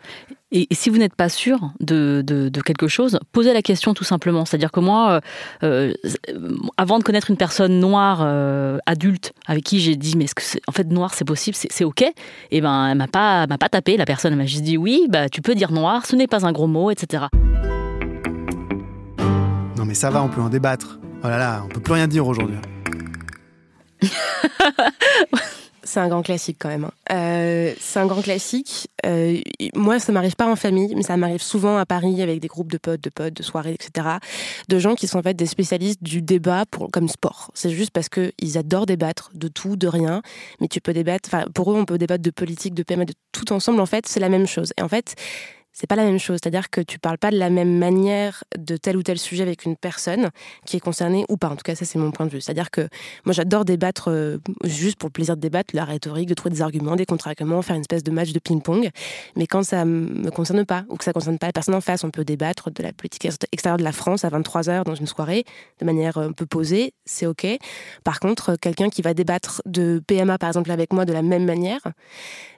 Et, si vous n'êtes pas sûr de, de, quelque chose, posez la question tout simplement. C'est-à-dire que moi, euh, euh, avant de connaître une personne noire euh, adulte avec qui j'ai dit mais est-ce que en fait noir c'est possible, c'est ok, et eh ben elle m'a pas m'a pas tapé la personne, elle m'a juste dit oui, bah tu peux dire noir, ce n'est pas un gros mot, etc. Non mais ça va, on peut en débattre. Oh là là, on peut plus rien dire aujourd'hui. C'est un grand classique quand même. Hein. Euh, c'est un grand classique. Euh, moi, ça m'arrive pas en famille, mais ça m'arrive souvent à Paris avec des groupes de potes, de potes, de soirées, etc. De gens qui sont en fait des spécialistes du débat pour, comme sport. C'est juste parce qu'ils adorent débattre de tout, de rien. Mais tu peux débattre. Enfin, pour eux, on peut débattre de politique, de PMA, de tout ensemble. En fait, c'est la même chose. Et en fait, c'est pas la même chose. C'est-à-dire que tu parles pas de la même manière de tel ou tel sujet avec une personne qui est concernée ou pas. En tout cas, ça, c'est mon point de vue. C'est-à-dire que moi, j'adore débattre euh, juste pour le plaisir de débattre, la rhétorique, de trouver des arguments, des contre-arguments, faire une espèce de match de ping-pong. Mais quand ça me concerne pas ou que ça concerne pas la personne en face, on peut débattre de la politique extérieure de la France à 23h dans une soirée de manière euh, un peu posée. C'est OK. Par contre, quelqu'un qui va débattre de PMA, par exemple, avec moi de la même manière,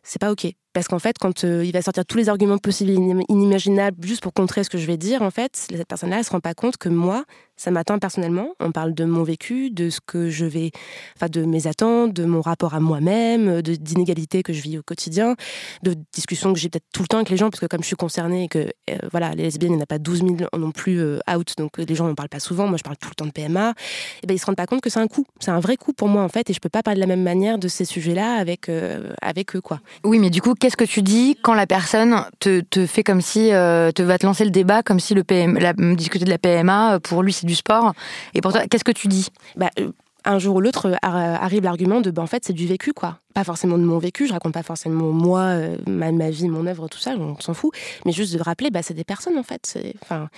c'est pas OK. Parce qu'en fait, quand euh, il va sortir tous les arguments possibles et inimaginables juste pour contrer ce que je vais dire, en fait, cette personne-là, elle se rend pas compte que moi, ça m'atteint personnellement. On parle de mon vécu, de ce que je vais, enfin, de mes attentes, de mon rapport à moi-même, d'inégalités que je vis au quotidien, de discussions que j'ai peut-être tout le temps avec les gens, parce que comme je suis concernée et que, euh, voilà, les lesbiennes, il n'y en a pas 12 000 non plus euh, out, donc les gens n'en parlent pas souvent. Moi, je parle tout le temps de PMA. Et ben, ils se rendent pas compte que c'est un coup. C'est un vrai coup pour moi, en fait, et je peux pas parler de la même manière de ces sujets-là avec, avec eux, quoi. Oui, mais du coup, qu'est-ce que tu dis quand la personne te, fait comme si, euh, te va te lancer le débat comme si le PM, discuter de la PMA, euh, pour lui c'est du sport. Et pour qu'est-ce que tu dis bah, euh, un jour ou l'autre arrive l'argument de en fait c'est du vécu quoi pas forcément de mon vécu je raconte pas forcément moi ma, ma, vie mon œuvre tout ça on s'en fout mais juste de rappeler bah c'est des personnes en fait enfin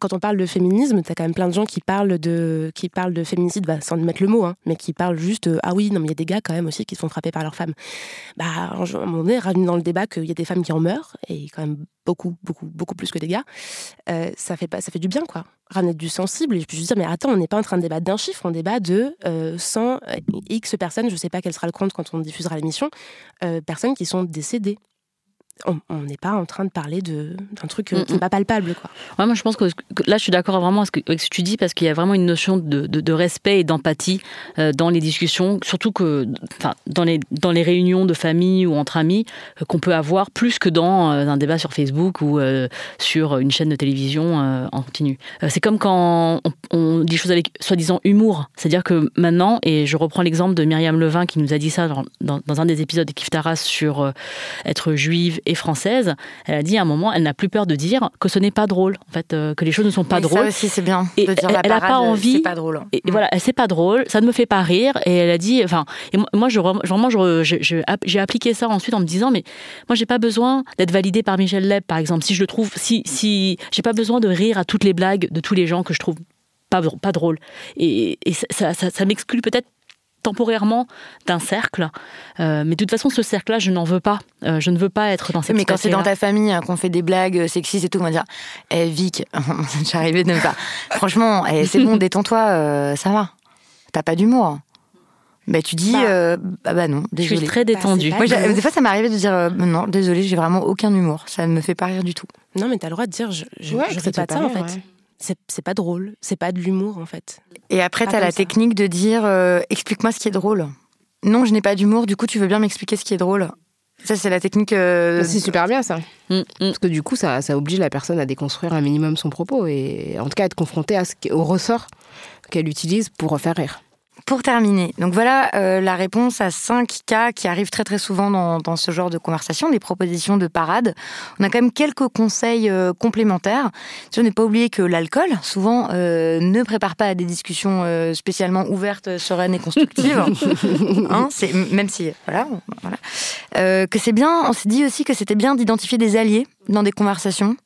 quand on parle de féminisme, tu as quand même plein de gens qui parlent de, qui parlent de féminicide, bah, sans mettre le mot, hein, mais qui parlent juste ah oui, non, mais il y a des gars quand même aussi qui se font frapper par leurs femmes. Bah, à un moment donné, ramener dans le débat qu'il y a des femmes qui en meurent, et quand même beaucoup, beaucoup, beaucoup plus que des gars, euh, ça, fait pas, ça fait du bien, quoi. Ramener du sensible, et je peux juste dire, mais attends, on n'est pas en train de débattre d'un chiffre, on débat de 100 euh, X personnes, je sais pas quel sera le compte quand on diffusera l'émission, euh, personnes qui sont décédées on n'est pas en train de parler d'un truc euh, qui n'est pas palpable. Quoi. Ouais, moi, je pense que, là, je suis d'accord vraiment avec ce, que, tu dis, parce qu'il y a vraiment une notion de, respect et d'empathie euh, dans les discussions, surtout que dans les, dans les réunions de famille ou entre amis, euh, qu'on peut avoir plus que dans un débat sur Facebook ou sur une chaîne de télévision en continu. C'est comme quand on, dit choses avec soi-disant humour. C'est-à-dire que maintenant, et je reprends l'exemple de Myriam Levin qui nous a dit ça dans, dans un des épisodes de Kif Taras sur être juive et française, elle a dit à un moment, elle n'a plus peur de dire que ce n'est pas drôle, en fait, euh, que les choses ne sont pas drôles. Ça aussi, c'est bien. Et elle n'a pas envie. C'est pas drôle. Et mm. voilà, c'est pas drôle, ça ne me fait pas rire. Et elle a dit, enfin, et moi, je, vraiment, j'ai appliqué ça ensuite en me disant, mais moi, j'ai pas besoin d'être validée par Michel Leb, par exemple. Si je le trouve, si, si, j'ai pas besoin de rire à toutes les blagues de tous les gens que je trouve pas, pas drôles. Et, ça, ça, ça m'exclut peut-être temporairement d'un cercle. Euh, mais de toute façon, ce cercle-là, je n'en veux pas. Euh, je ne veux pas être dans cette Mais quand c'est dans ta famille hein, qu'on fait des blagues sexistes et tout, on va dire Eh, Vic, j'arrivais de ne pas. Franchement, eh, c'est bon, détends-toi, euh, ça va. T'as pas d'humour. Bah, tu dis, bah, bah, bah, non, désolé. Je suis très détendue. Moi, des fois, ça m'arrivait de dire, non, désolé, j'ai vraiment aucun humour. Ça ne me fait pas rire du tout. Non, mais t'as le droit de dire, je, je, je pas de ça, en fait c'est pas drôle, c'est pas de l'humour en fait. Et après, tu as la technique de dire euh, explique-moi ce qui est drôle. Non, je n'ai pas d'humour, du coup, tu veux bien m'expliquer ce qui est drôle. Ça, c'est la technique. Euh, c'est super bien ça. Mm, mm. Parce que du coup, ça, ça, oblige la personne à déconstruire un minimum son propos et en tout cas à être confrontée à ce, au ressort qu'elle utilise pour faire rire. Pour terminer, donc voilà euh, la réponse à 5 cas qui arrivent très très souvent dans, dans, ce genre de conversation, des propositions de parade. On a quand même quelques conseils euh, complémentaires. Je n'ai pas oublié que l'alcool, souvent, euh, ne prépare pas à des discussions spécialement ouvertes, sereines et constructives. hein, c'est, même si, voilà, voilà. Que c'est bien, on s'est dit aussi que c'était bien d'identifier des alliés dans des conversations.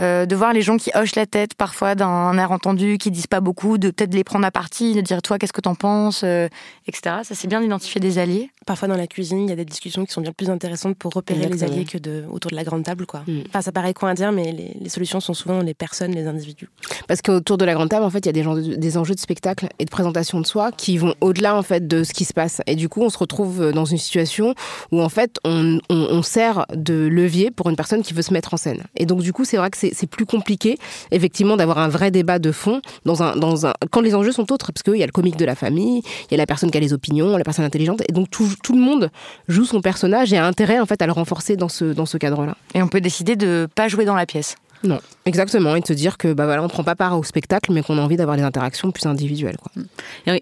Euh, de voir les gens qui hochent la tête parfois d'un air entendu, qui disent pas beaucoup, de peut-être les prendre à partie, de dire toi qu'est-ce que t'en penses, euh, etc. Ça c'est bien d'identifier des alliés. Parfois dans la cuisine, il y a des discussions qui sont bien plus intéressantes pour repérer Exactement. les alliés que de, autour de la grande table. Quoi. Mm. Enfin, ça paraît con à dire, mais les, les, solutions sont souvent les personnes, les individus. Parce qu'autour de la grande table, en fait, il y a des, gens de, des enjeux de spectacle et de présentation de soi qui vont au-delà en fait de ce qui se passe. Et du coup, on se retrouve dans une situation où en fait, on, on, on sert de levier pour une personne qui veut se mettre en scène. Et donc, du coup, c'est vrai que c'est plus compliqué effectivement d'avoir un vrai débat de fond dans un, dans un, quand les enjeux sont autres, parce qu'il y a le comique de la famille, il y a la personne qui a les opinions, la personne intelligente, et donc tout, tout le monde joue son personnage et a intérêt en fait à le renforcer dans ce, cadre-là. Et on peut décider de pas jouer dans la pièce. Non, exactement, et de se dire que bah voilà, on ne prend pas part au spectacle, mais qu'on a envie d'avoir des interactions plus individuelles. Quoi.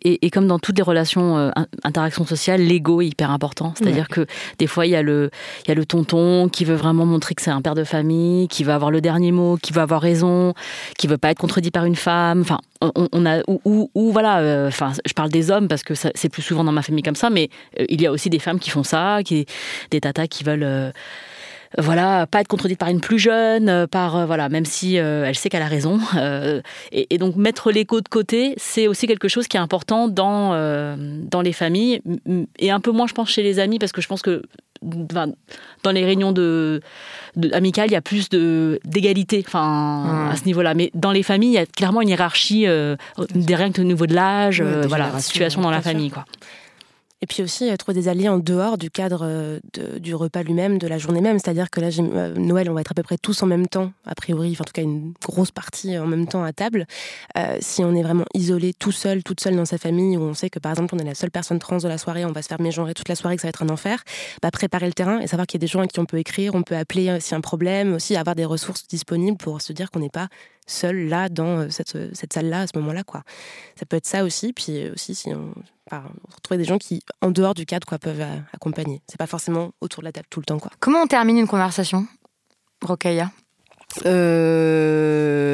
Et, comme dans toutes les relations, euh, interactions sociales, l'ego est hyper important. C'est-à-dire ouais. que des fois, il y, a le, il y a le tonton qui veut vraiment montrer que c'est un père de famille, qui veut avoir le dernier mot, qui veut avoir raison, qui veut pas être contredit par une femme. Enfin, on, on a ou, ou, ou voilà. Euh, je parle des hommes parce que c'est plus souvent dans ma famille comme ça, mais euh, il y a aussi des femmes qui font ça, qui des tatas qui veulent. Euh, voilà, pas être contredite par une plus jeune, par euh, voilà, même si euh, elle sait qu'elle a raison. Euh, et, et, donc mettre l'écho de côté, c'est aussi quelque chose qui est important dans euh, dans les familles et un peu moins, je pense, chez les amis, parce que je pense que dans les réunions de, de amicales, il y a plus de d'égalité, enfin mmh. à ce niveau-là. Mais dans les familles, il y a clairement une hiérarchie euh, des règles au niveau de l'âge, ouais, voilà, situation dans la famille, quoi. Et puis aussi euh, trouver des alliés en dehors du cadre euh, du repas lui-même, de la journée même. C'est-à-dire que là, euh, Noël, on va être à peu près tous en même temps, a priori, enfin, en tout cas une grosse partie en même temps à table. Si on est vraiment isolé, tout seul, toute seule dans sa famille, où on sait que par exemple on est la seule personne trans de la soirée, on va se faire mégenrer toute la soirée, que ça va être un enfer, bah, préparer le terrain et savoir qu'il y a des gens à qui on peut écrire, on peut appeler s'il y a un problème, aussi avoir des ressources disponibles pour se dire qu'on n'est pas seul là dans cette, salle-là à ce moment-là. Ça peut être ça aussi, puis aussi si on, enfin, retrouver des gens qui en dehors du cadre quoi peuvent accompagner. C'est pas forcément autour de la table tout le temps quoi. Comment on termine une conversation, Rokaya? Euh...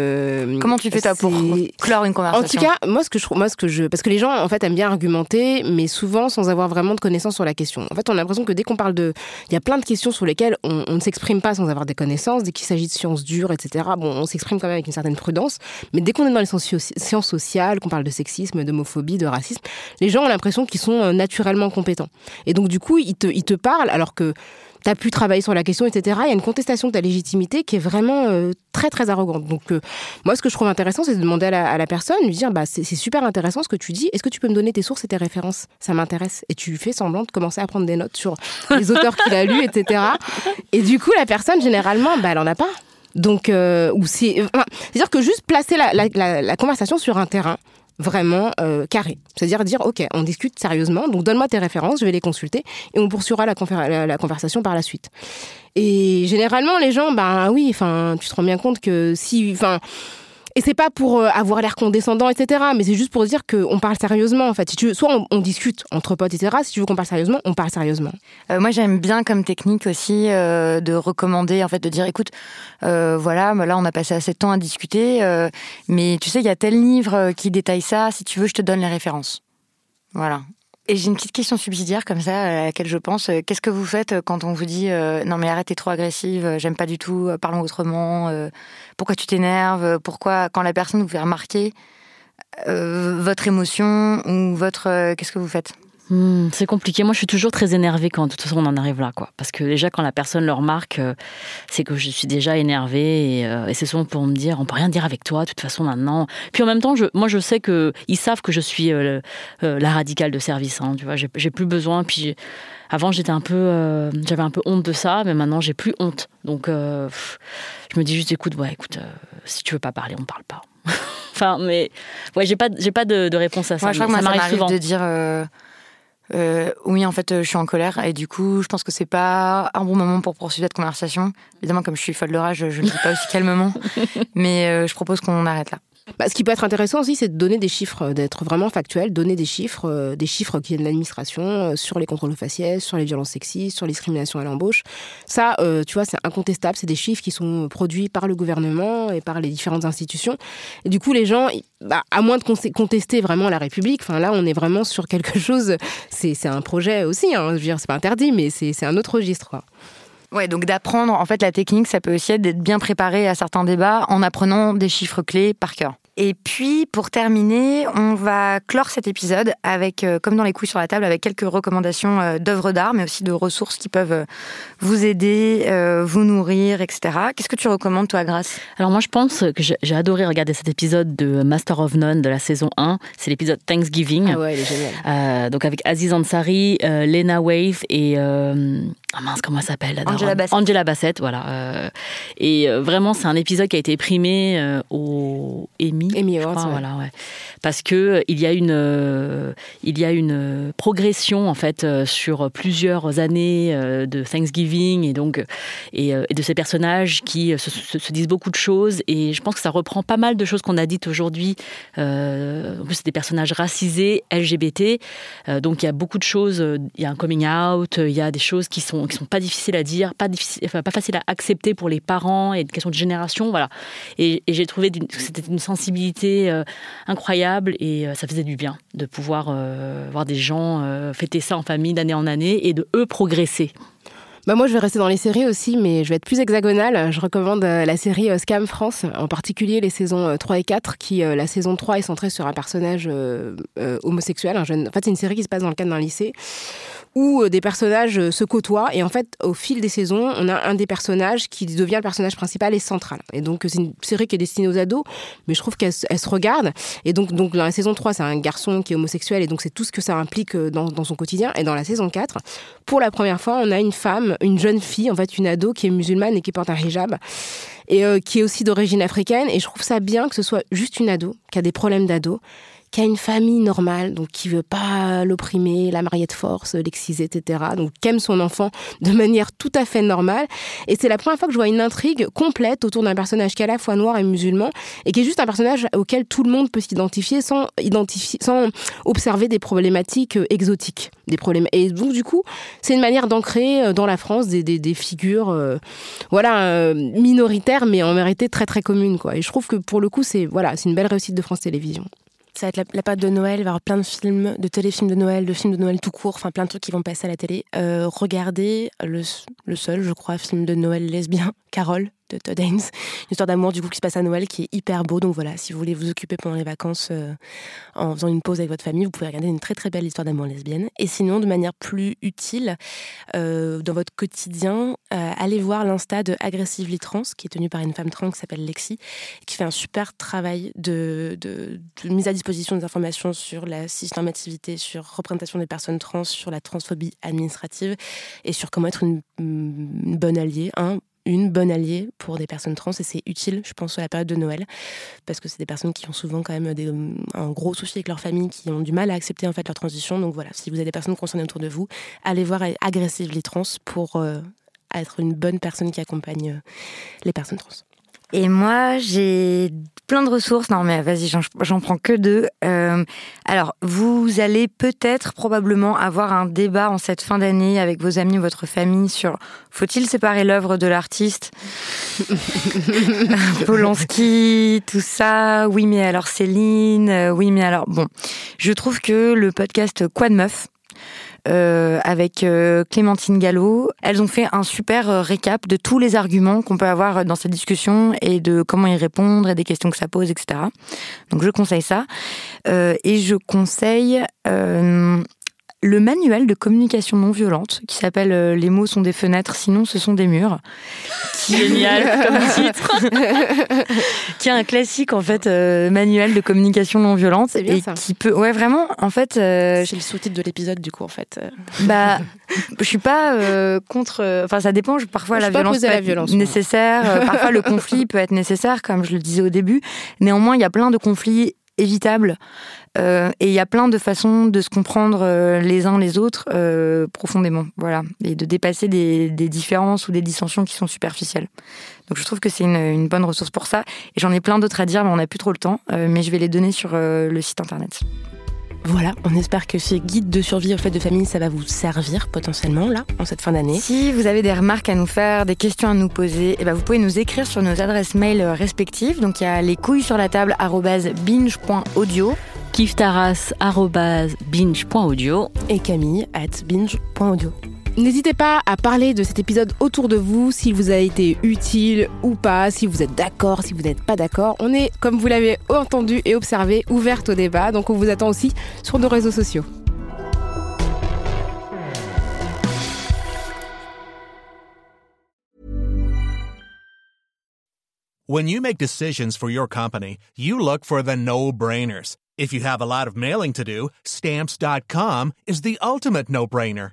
Comment tu fais toi pour clore une conversation En tout cas, moi ce que je moi ce que je parce que les gens en fait aiment bien argumenter, mais souvent sans avoir vraiment de connaissances sur la question. En fait, on a l'impression que dès qu'on parle de, il y a plein de questions sur lesquelles on, on ne s'exprime pas sans avoir des connaissances. Dès qu'il s'agit de sciences dures, etc. Bon, on s'exprime quand même avec une certaine prudence, mais dès qu'on est dans les sciences sociales, qu'on parle de sexisme, d'homophobie, de racisme, les gens ont l'impression qu'ils sont euh, naturellement compétents. Et donc du coup, ils te ils te parlent alors que tu as pu travailler sur la question, etc. Il y a une contestation de ta légitimité qui est vraiment euh, très très arrogante. Donc euh, moi, ce que je trouve intéressant, c'est de demander à la, à la, personne, lui dire, bah c'est super intéressant ce que tu dis. Est-ce que tu peux me donner tes sources et tes références? Ça m'intéresse. Et tu fais semblant de commencer à prendre des notes sur les auteurs qu'il a lus, etc. Et du coup, la personne, généralement, bah, elle en a pas. Donc, euh, ou c'est, enfin, c'est-à-dire que juste placer la, la, la, la conversation sur un terrain vraiment euh, carré. C'est-à-dire dire, OK, on discute sérieusement, donc donne-moi tes références, je vais les consulter, et on poursuivra la, conversation par la suite. Et généralement, les gens, ben oui, enfin, tu te rends bien compte que si, enfin, et c'est pas pour euh, avoir l'air condescendant, etc. Mais c'est juste pour dire qu'on parle sérieusement, en fait. Si tu soit on, discute entre potes, etc. Si tu veux qu'on parle sérieusement, on parle sérieusement. Euh, moi, j'aime bien comme technique aussi euh, de recommander, en fait, de dire, écoute, voilà, là, on a passé assez de temps à discuter, mais tu sais, il y a tel livre qui détaille ça. Si tu veux, je te donne les références. Voilà. Et j'ai une petite question subsidiaire comme ça à laquelle je pense. Qu'est-ce que vous faites quand on vous dit euh, non mais arrête t'es trop agressive, j'aime pas du tout, parlons autrement. Euh, pourquoi tu t'énerves Pourquoi quand la personne vous fait remarquer euh, votre émotion ou votre qu'est-ce que vous faites? Mmh, c'est compliqué. Moi, je suis toujours très énervée quand de toute façon on en arrive là, quoi. Parce que déjà, quand la personne le remarque, euh, c'est que je suis déjà énervée et, euh, et c'est souvent pour me dire, on peut rien dire avec toi, de toute façon maintenant. Puis en même temps, je, moi, je sais que ils savent que je suis euh, la radicale de service. Hein, tu vois, j'ai plus besoin. Puis avant, j'étais un peu, j'avais un peu honte de ça, mais maintenant, j'ai plus honte. Donc, pff, je me dis juste, écoute, ouais, écoute, si tu veux pas parler, on parle pas. enfin, mais ouais, j'ai pas, j'ai pas de, de, réponse à ça. Ouais, je crois que ça m'arrive souvent de dire. Euh, oui, en fait, je suis en colère et du coup, je pense que c'est pas un bon moment pour poursuivre cette conversation. Évidemment, comme je suis folle de rage, je ne le dis pas aussi calmement, mais euh, je propose qu'on arrête là. Bah, ce qui peut être intéressant aussi, c'est de donner des chiffres, d'être vraiment factuel, donner des chiffres, euh, des chiffres qui viennent de l'administration euh, sur les contrôles faciès, sur les violences sexistes, sur les à l'embauche. Ça, euh, tu vois, c'est incontestable. C'est des chiffres qui sont produits par le gouvernement et par les différentes institutions. Du coup, les gens, bah, à moins de contester vraiment la République, enfin là, on est vraiment sur quelque chose. C'est un projet aussi. Hein, je veux dire, c'est pas interdit, mais c'est un autre registre. Ouais, donc d'apprendre, en fait, la technique, ça peut aussi être d'être bien préparé à certains débats en apprenant des chiffres clés par cœur. Et puis, pour terminer, on va clore cet épisode avec, euh, comme dans les couilles sur la table, avec quelques recommandations euh, d'œuvres d'art, mais aussi de ressources qui peuvent euh, vous aider, vous nourrir, etc. Qu'est-ce que tu recommandes, toi, Grace? Alors, moi, je pense que j'ai adoré regarder cet épisode de Master of None de la saison 1. C'est l'épisode Thanksgiving. Ah ouais, il est génial. donc, avec Aziz Ansari, Lena Wave et. Ah mince, comment elle s'appelle Angela Bassett. Angela Bassett, voilà. et vraiment, c'est un épisode qui a été primé au Emmy Emmy, voilà, ouais. Parce que euh, il y a une, euh, il y a une progression en fait euh, sur plusieurs années de Thanksgiving et donc et, de ces personnages qui se, disent beaucoup de choses et je pense que ça reprend pas mal de choses qu'on a dites aujourd'hui. en plus, c'est des personnages racisés, LGBT, donc il y a beaucoup de choses. Il y a un coming out, il y a des choses qui sont qui sont pas difficiles à dire, pas pas facile à accepter pour les parents et une question de génération, voilà. Et, et j'ai trouvé que c'était une sensibilité euh, incroyable et euh, ça faisait du bien de pouvoir euh, voir des gens fêter ça en famille d'année en année et de eux progresser. Bah moi, je vais rester dans les séries aussi, mais je vais être plus hexagonale. Je recommande la série Scam France, en particulier les saisons 3 et 4, qui, la saison 3 est centrée sur un personnage homosexuel. Un jeune... En fait, c'est une série qui se passe dans le cadre d'un lycée où euh, des personnages euh, se côtoient. Et en fait, au fil des saisons, on a un des personnages qui devient le personnage principal et central. Et donc, c'est une série qui est destinée aux ados, mais je trouve qu'elle se regarde. Et donc, dans la saison 3, c'est un garçon qui est homosexuel, et donc c'est tout ce que ça implique euh, dans, dans, son quotidien. Et dans la saison 4, pour la première fois, on a une femme, une jeune fille, en fait, une ado qui est musulmane et qui porte un hijab et qui est aussi d'origine africaine. Et je trouve ça bien que ce soit juste une ado, qui a des problèmes d'ado, qui a une famille normale, donc qui veut pas l'opprimer, la marier de force, l'exciser, etc. Donc qui aime son enfant de manière tout à fait normale. Et c'est la première fois que je vois une intrigue complète autour d'un personnage qui est à la fois noir et musulman, et qui est juste un personnage auquel tout le monde peut s'identifier sans identifier, sans observer des problématiques euh, exotiques, des problèmes. Et donc du coup, c'est une manière d'ancrer euh, dans la France des, figures, euh, voilà, minoritaires, mais en vérité très très communes, quoi. Et je trouve que pour le coup, c'est voilà, une belle réussite de France Télévisions. Ça va être la, la, période de Noël, il va y avoir plein de films, de téléfilms de Noël, de films de Noël tout court, enfin plein de trucs qui vont passer à la télé. Euh, regardez le, le, seul, je crois, film de Noël lesbien, Carole, de Todd Haynes. Une histoire d'amour du coup qui se passe à Noël qui est hyper beau. Donc voilà, si vous voulez vous occuper pendant les vacances euh, en faisant une pause avec votre famille, vous pouvez regarder une très très belle histoire d'amour lesbienne. Et sinon, de manière plus utile, euh, dans votre quotidien, euh, allez voir l'Insta de Aggressively Trans, qui est tenue par une femme trans qui s'appelle Lexi, qui fait un super travail de, mise à disposition des informations sur la cisnormativité, sur représentation des personnes trans, sur la transphobie administrative et sur comment être une, une bonne alliée, hein, une bonne alliée pour des personnes trans et c'est utile, je pense, à la période de Noël parce que c'est des personnes qui ont souvent quand même des, un gros souci avec leur famille, qui ont du mal à accepter en fait leur transition. Donc voilà, si vous avez des personnes concernées autour de vous, allez voir Aggressively Trans pour euh, être une bonne personne qui accompagne euh, les personnes trans. Et moi, j'ai plein de ressources. Non, mais vas-y, j'en prends que deux. Euh, alors, vous allez peut-être, probablement, avoir un débat en cette fin d'année avec vos amis, votre famille sur faut-il séparer l'œuvre de l'artiste Polanski, tout ça. Oui, mais alors Céline. Euh, oui, mais alors bon. Je trouve que le podcast Quoi de meuf euh, avec euh, Clémentine Gallo. Elles ont fait un super euh, récap de tous les arguments qu'on peut avoir dans cette discussion et de comment y répondre et des questions que ça pose, etc. Donc je conseille ça. et je conseille le manuel de communication non violente qui s'appelle euh, Les mots sont des fenêtres, sinon ce sont des murs. Génial comme titre. qui est un classique en fait euh, manuel de communication non violente et qui peut ouais vraiment en fait euh, c'est le sous-titre de l'épisode du coup en fait. Bah je suis pas contre enfin ça dépend parfois la violence, la violence nécessaire parfois le conflit peut être nécessaire comme je le disais au début néanmoins il y a plein de conflits évitable. Euh, et il y a plein de façons de se comprendre euh, les uns les autres euh, profondément, voilà, et de dépasser des, différences ou des dissensions qui sont superficielles. Donc je trouve que c'est une, une, bonne ressource pour ça. Et j'en ai plein d'autres à dire, mais on n'a plus trop le temps. mais je vais les donner sur le site internet. Voilà, on espère que ce guide de survie au fait de famille, ça va vous servir potentiellement là, en cette fin d'année. Si vous avez des remarques à nous faire, des questions à nous poser, eh ben vous pouvez nous écrire sur nos adresses mail respectives. Donc il y a les couilles sur la table binge.audio kiftaras.binge.audio et camille at binge.audio. N'hésitez pas à parler de cet épisode autour de vous, s'il vous a été utile ou pas, si vous êtes d'accord, si vous n'êtes pas d'accord. On est, comme vous l'avez entendu et observé, ouverte au débat, donc on vous attend aussi sur nos réseaux sociaux. When you make decisions for your company, you look for the no-brainers. If you have a lot of mailing to do, stamps.com is the ultimate no-brainer.